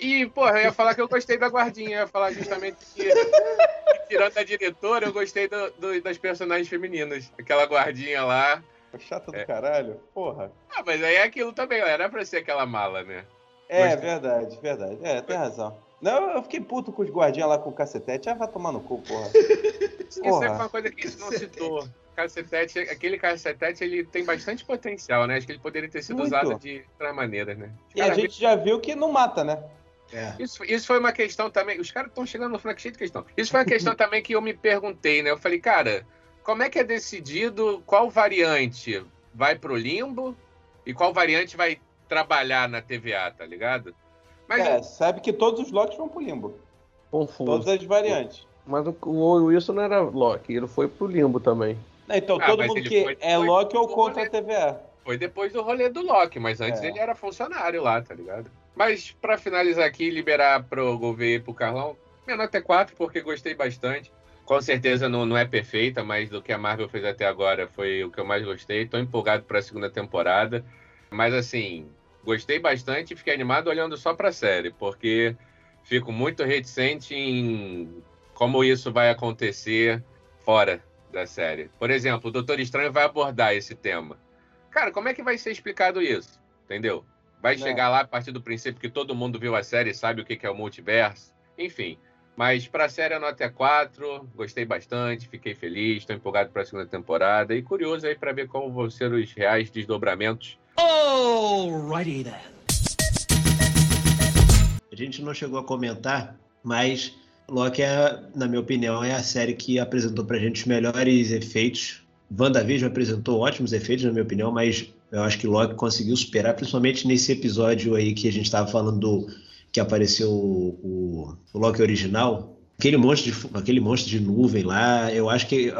E, porra, eu ia falar que eu gostei da guardinha, eu ia falar justamente que, tirando a diretora, eu gostei do, do, das personagens femininas. Aquela guardinha lá. Chata do é. caralho, porra. Ah, mas aí é aquilo também, era pra ser aquela mala, né? É, gostei. verdade, verdade. É, tem razão. Não, eu fiquei puto com os guardinhas lá com o cacetete. Ah, vai tomar no cu, porra. Isso é uma coisa que a gente não citou cacetete, aquele cacetete, ele tem bastante potencial, né? Acho que ele poderia ter sido Muito. usado de outras maneiras, né? E a gente já viu que não mata, né? É. Isso, isso foi uma questão também. Os caras estão chegando no final cheio de questão. Isso foi uma questão também que eu me perguntei, né? Eu falei, cara, como é que é decidido qual variante vai pro limbo e qual variante vai trabalhar na TVA, tá ligado? Mas é, sabe que todos os lotes vão pro limbo. Confuso. Todas as variantes. Mas o, o Wilson não era Loki, ele foi pro limbo também. Então, ah, todo mundo que é Loki ou contra a TVA. Foi depois do rolê do Loki, mas antes é. ele era funcionário lá, tá ligado? Mas para finalizar aqui, liberar pro Gouveia e pro Carlão, minha nota é 4, porque gostei bastante. Com certeza não, não é perfeita, mas do que a Marvel fez até agora foi o que eu mais gostei. Tô empolgado para a segunda temporada. Mas assim, gostei bastante e fiquei animado olhando só pra série, porque fico muito reticente em como isso vai acontecer fora da série. Por exemplo, o Doutor Estranho vai abordar esse tema. Cara, como é que vai ser explicado isso? Entendeu? Vai Não. chegar lá a partir do princípio que todo mundo viu a série e sabe o que é o multiverso. Enfim. Mas para a série a nota é 4, gostei bastante, fiquei feliz, estou empolgado para a segunda temporada e curioso aí para ver como vão ser os reais desdobramentos. Alrighty then. A gente não chegou a comentar, mas Loki, é, na minha opinião, é a série que apresentou pra gente os melhores efeitos. WandaVision apresentou ótimos efeitos, na minha opinião, mas eu acho que Loki conseguiu superar, principalmente nesse episódio aí que a gente estava falando do que apareceu o, o, Loki original. Aquele monstro, de, aquele monstro de nuvem lá, eu acho que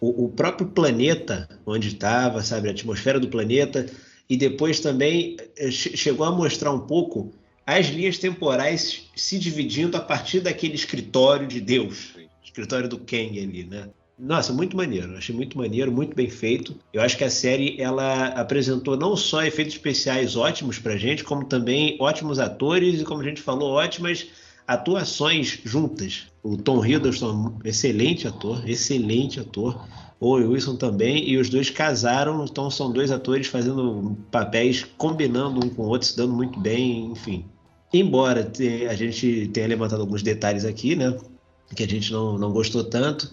o, o próprio planeta onde estava, sabe, a atmosfera do planeta, e depois também eh, chegou a mostrar um pouco as linhas temporais se dividindo a partir daquele escritório de Deus, escritório do Kang ali, né? Nossa, muito maneiro. Achei muito maneiro, muito bem feito. Eu acho que a série ela apresentou não só efeitos especiais ótimos pra gente, como também ótimos atores e, como a gente falou, ótimas atuações juntas. O Tom Hiddleston, excelente ator, excelente ator. O Wilson também, e os dois casaram, então são dois atores fazendo papéis, combinando um com o outro, se dando muito bem, enfim. Embora a gente tenha levantado alguns detalhes aqui, né? Que a gente não, não gostou tanto.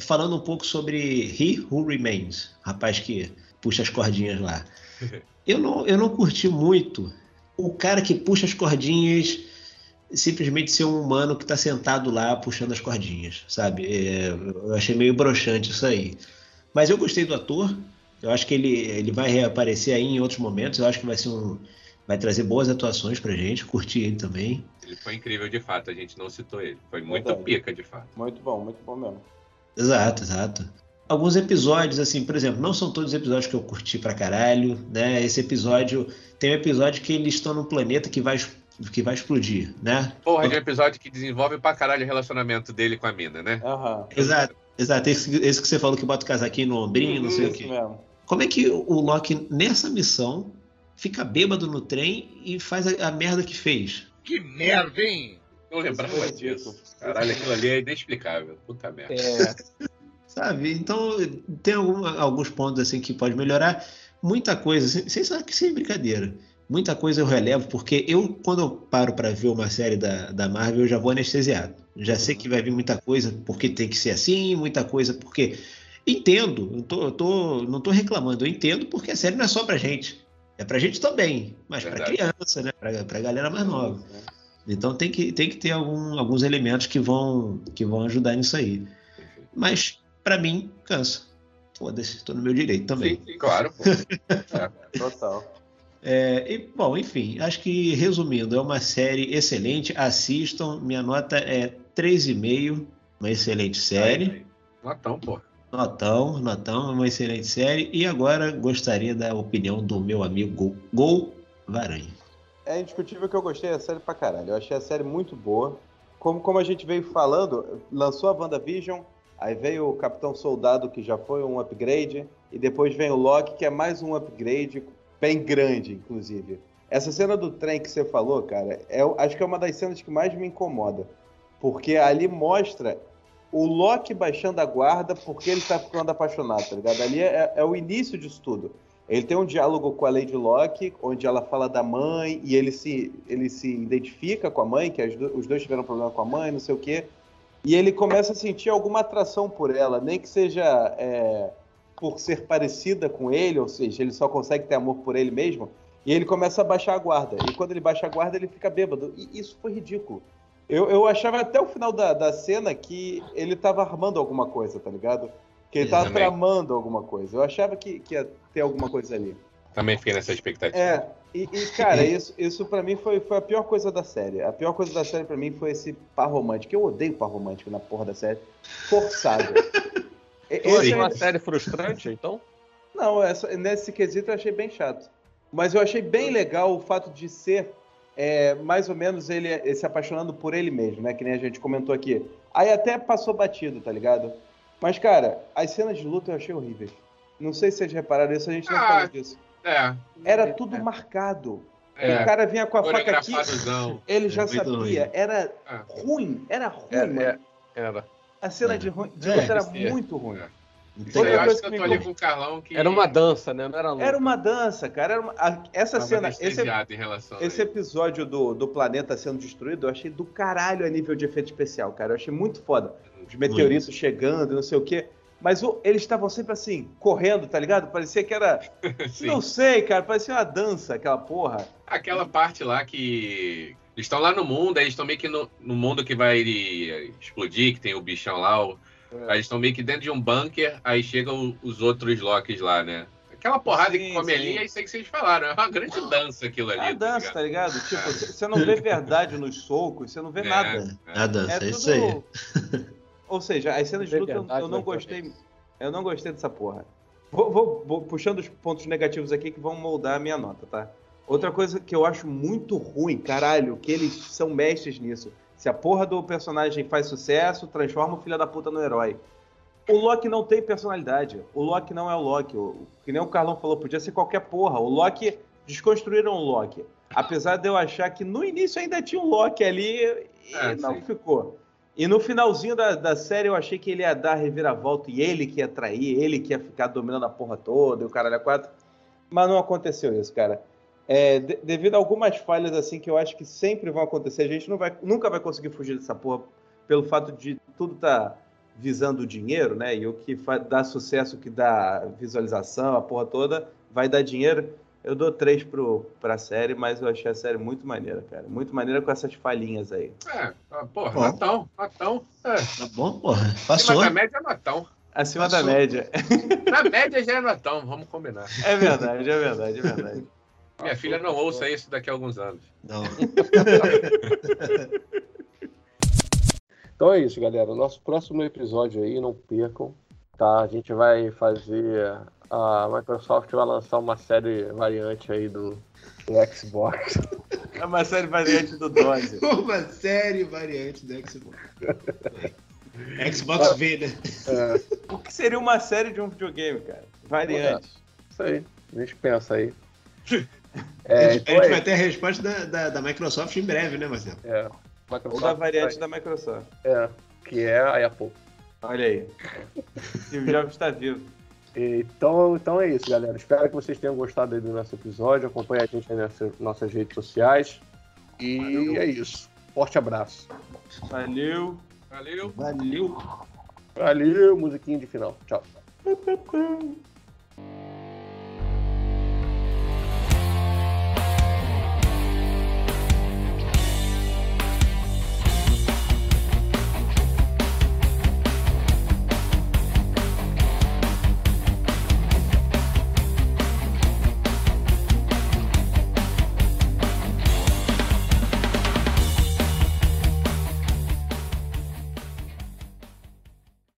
Falando um pouco sobre He Who Remains, rapaz que puxa as cordinhas lá. Eu não, eu não curti muito o cara que puxa as cordinhas simplesmente ser um humano que está sentado lá puxando as cordinhas, sabe? É, eu achei meio broxante isso aí. Mas eu gostei do ator. Eu acho que ele, ele vai reaparecer aí em outros momentos. Eu acho que vai ser um, vai trazer boas atuações pra gente, curti ele também. Ele foi incrível de fato, a gente não citou ele. Foi muito Verdade. pica de fato. Muito bom, muito bom mesmo. Exato, exato. Alguns episódios, assim, por exemplo, não são todos os episódios que eu curti pra caralho, né? Esse episódio. Tem um episódio que eles estão num planeta que vai, que vai explodir, né? Porra, de um episódio que desenvolve pra caralho o relacionamento dele com a mina, né? Uhum. Exato, exato. Esse, esse, que você falou que bota o casaquinho no ombrinho, não sei o quê. Mesmo. Como é que o Loki, nessa missão, fica bêbado no trem e faz a, a merda que fez. Que merda, hein? Não lembrava disso. Caralho, aquilo ali é inexplicável. Puta merda. É. Sabe? Então, tem algum, alguns pontos assim que pode melhorar. Muita coisa, sem, sem, sem brincadeira. Muita coisa eu relevo, porque eu, quando eu paro para ver uma série da, da Marvel, eu já vou anestesiado. Já sei que vai vir muita coisa porque tem que ser assim, muita coisa porque. Entendo, eu tô, eu tô, não tô reclamando, eu entendo porque a série não é só pra gente. É pra gente também, mas pra Verdade. criança, né? Pra, pra galera mais nova. Então tem que, tem que ter algum- alguns elementos que vão, que vão ajudar nisso aí. Mas, pra mim, cansa. Foda-se, tô no meu direito também. Sim, sim, claro, pô. Total. É, e, bom, enfim, acho que resumindo, é uma série excelente. Assistam, minha nota é 3,5, uma excelente série. Notão, pô. Notão, notão, uma excelente série. E agora gostaria da opinião do meu amigo Gol, Gol Varanha. É indiscutível que eu gostei da série pra caralho. Eu achei a série muito boa. Como, como a gente veio falando, lançou a WandaVision, aí veio o Capitão Soldado, que já foi um upgrade, e depois vem o Loki, que é mais um upgrade, bem grande, inclusive. Essa cena do trem que você falou, cara, é, acho que é uma das cenas que mais me incomoda. Porque ali mostra o Loki baixando a guarda porque ele tá ficando apaixonado, tá ligado? Ali é, é o início disso tudo. Ele tem um diálogo com a Lady Locke, onde ela fala da mãe e ele se, ele se identifica com a mãe, que do- os dois tiveram problema com a mãe, não sei o quê. E ele começa a sentir alguma atração por ela, nem que seja é, por ser parecida com ele, ou seja, ele só consegue ter amor por ele mesmo. E ele começa a baixar a guarda. E quando ele baixa a guarda, ele fica bêbado. E isso foi ridículo. Eu, eu achava até o final da, da cena que ele tava armando alguma coisa, tá ligado? Que ele Eu tava também. tramando alguma coisa. Eu achava que, que ia ter alguma coisa ali. Também fiquei nessa expectativa. É, e, e, cara, isso, isso pra mim foi, foi a pior coisa da série. A pior coisa da série pra mim foi esse par romântico. Eu odeio par romântico na porra da série. Forçado. E- Tu esse- achou uma série frustrante, então? não, essa- nesse quesito eu achei bem chato. Mas eu achei bem legal o fato de ser é, mais ou menos ele eh, se apaixonando por ele mesmo, né? Que nem a gente comentou aqui. Aí até passou batido, tá ligado? Mas, cara, as cenas de luta eu achei horríveis. Não sei se vocês repararam isso, a gente não Ah, falou disso. É. Era tudo marcado. É. O cara vinha com a faca aqui, ele já sabia. ruim. Era ruim, era ruim, É, mano. é, era. A cena É. de, ruim, de É, luta era esse é. muito ruim. É. Então, eu acho que que eu tô me ali com o Carlão que. Era uma dança, né? Não era luta. Era uma dança, cara. Era uma- essa Tava cena, esse, esse episódio do, do planeta sendo destruído, eu achei do caralho a nível de efeito especial, cara. Eu achei muito foda. Os meteoritos chegando, não sei o quê. Mas o- eles estavam sempre assim, correndo, tá ligado? Parecia que era. Não sei, cara. Parecia uma dança, aquela porra. Aquela parte lá que. Eles estão lá no mundo, aí eles estão meio que no, no mundo que vai explodir, que tem o bichão lá. o- É. Aí eles estão meio que dentro de um bunker, aí chegam os outros Locks lá, né? Aquela porrada Sim, que come sim. ali, é isso aí que vocês falaram. É uma grande dança aquilo ali. É dança, tá ligado? Tipo, c- você não vê verdade nos socos, você não vê É, nada. é. a dança, é É isso aí. tudo. Ou seja, as cenas de luta eu, não gostei. Eu não gostei dessa porra. Vou, vou- vou puxando os pontos negativos aqui que vão moldar a minha nota, tá? Outra coisa que eu acho muito ruim, caralho, que eles são mestres nisso. Se a porra do personagem faz sucesso, transforma o filho da puta no herói. O Loki não tem personalidade. O Loki não é o Loki. O, que nem o Carlão falou, podia ser qualquer porra. O Loki. Desconstruíram o Loki. Apesar de eu achar que no início ainda tinha um Loki ali e É, não sim. ficou. E no finalzinho da, da série eu achei que ele ia dar a reviravolta e ele que ia trair, ele que ia ficar dominando a porra toda e o caralho a quatro. Mas não aconteceu isso, cara. É, de- devido a algumas falhas assim que eu acho que sempre vão acontecer, a gente não vai, nunca vai conseguir fugir dessa porra pelo fato de tudo tá visando o dinheiro, né? E o que dá sucesso, o que dá visualização, a porra toda, vai dar dinheiro. Eu dou três pro, pra série, mas eu achei a série muito maneira, cara. Muito maneira com essas falhinhas aí. É, ah, porra, Bom. Natão, Natão. É. Tá bom, porra. Acima Passou. da média é Natão. Acima Passou. da média. Na média já é Natão, vamos combinar. É verdade, é verdade, é verdade. Minha filha não ouça isso daqui a alguns anos. Não. Então é isso, galera. Nosso próximo episódio aí, não percam. Tá? A gente vai fazer. A Microsoft vai lançar uma série variante aí do, do Xbox. É uma série variante do Dose. Uma série variante do Xbox. Xbox V, né? É, O que seria uma série de um videogame, cara? Variante. isso aí. A gente pensa aí. A É, gente, então a gente é, vai ter a resposta da, da, da Microsoft em breve, né, Marcelo? é, Ou Microsoft da variante da Microsoft. É, que é a Apple. Olha aí. Steve Jobs está vivo. Então, então é isso, galera. Espero que vocês tenham gostado aí do nosso episódio. Acompanhe a gente aí nas nossas redes sociais. E Valeu. é isso. Forte abraço. Valeu. Valeu. Valeu. Valeu, musiquinha de final. Tchau.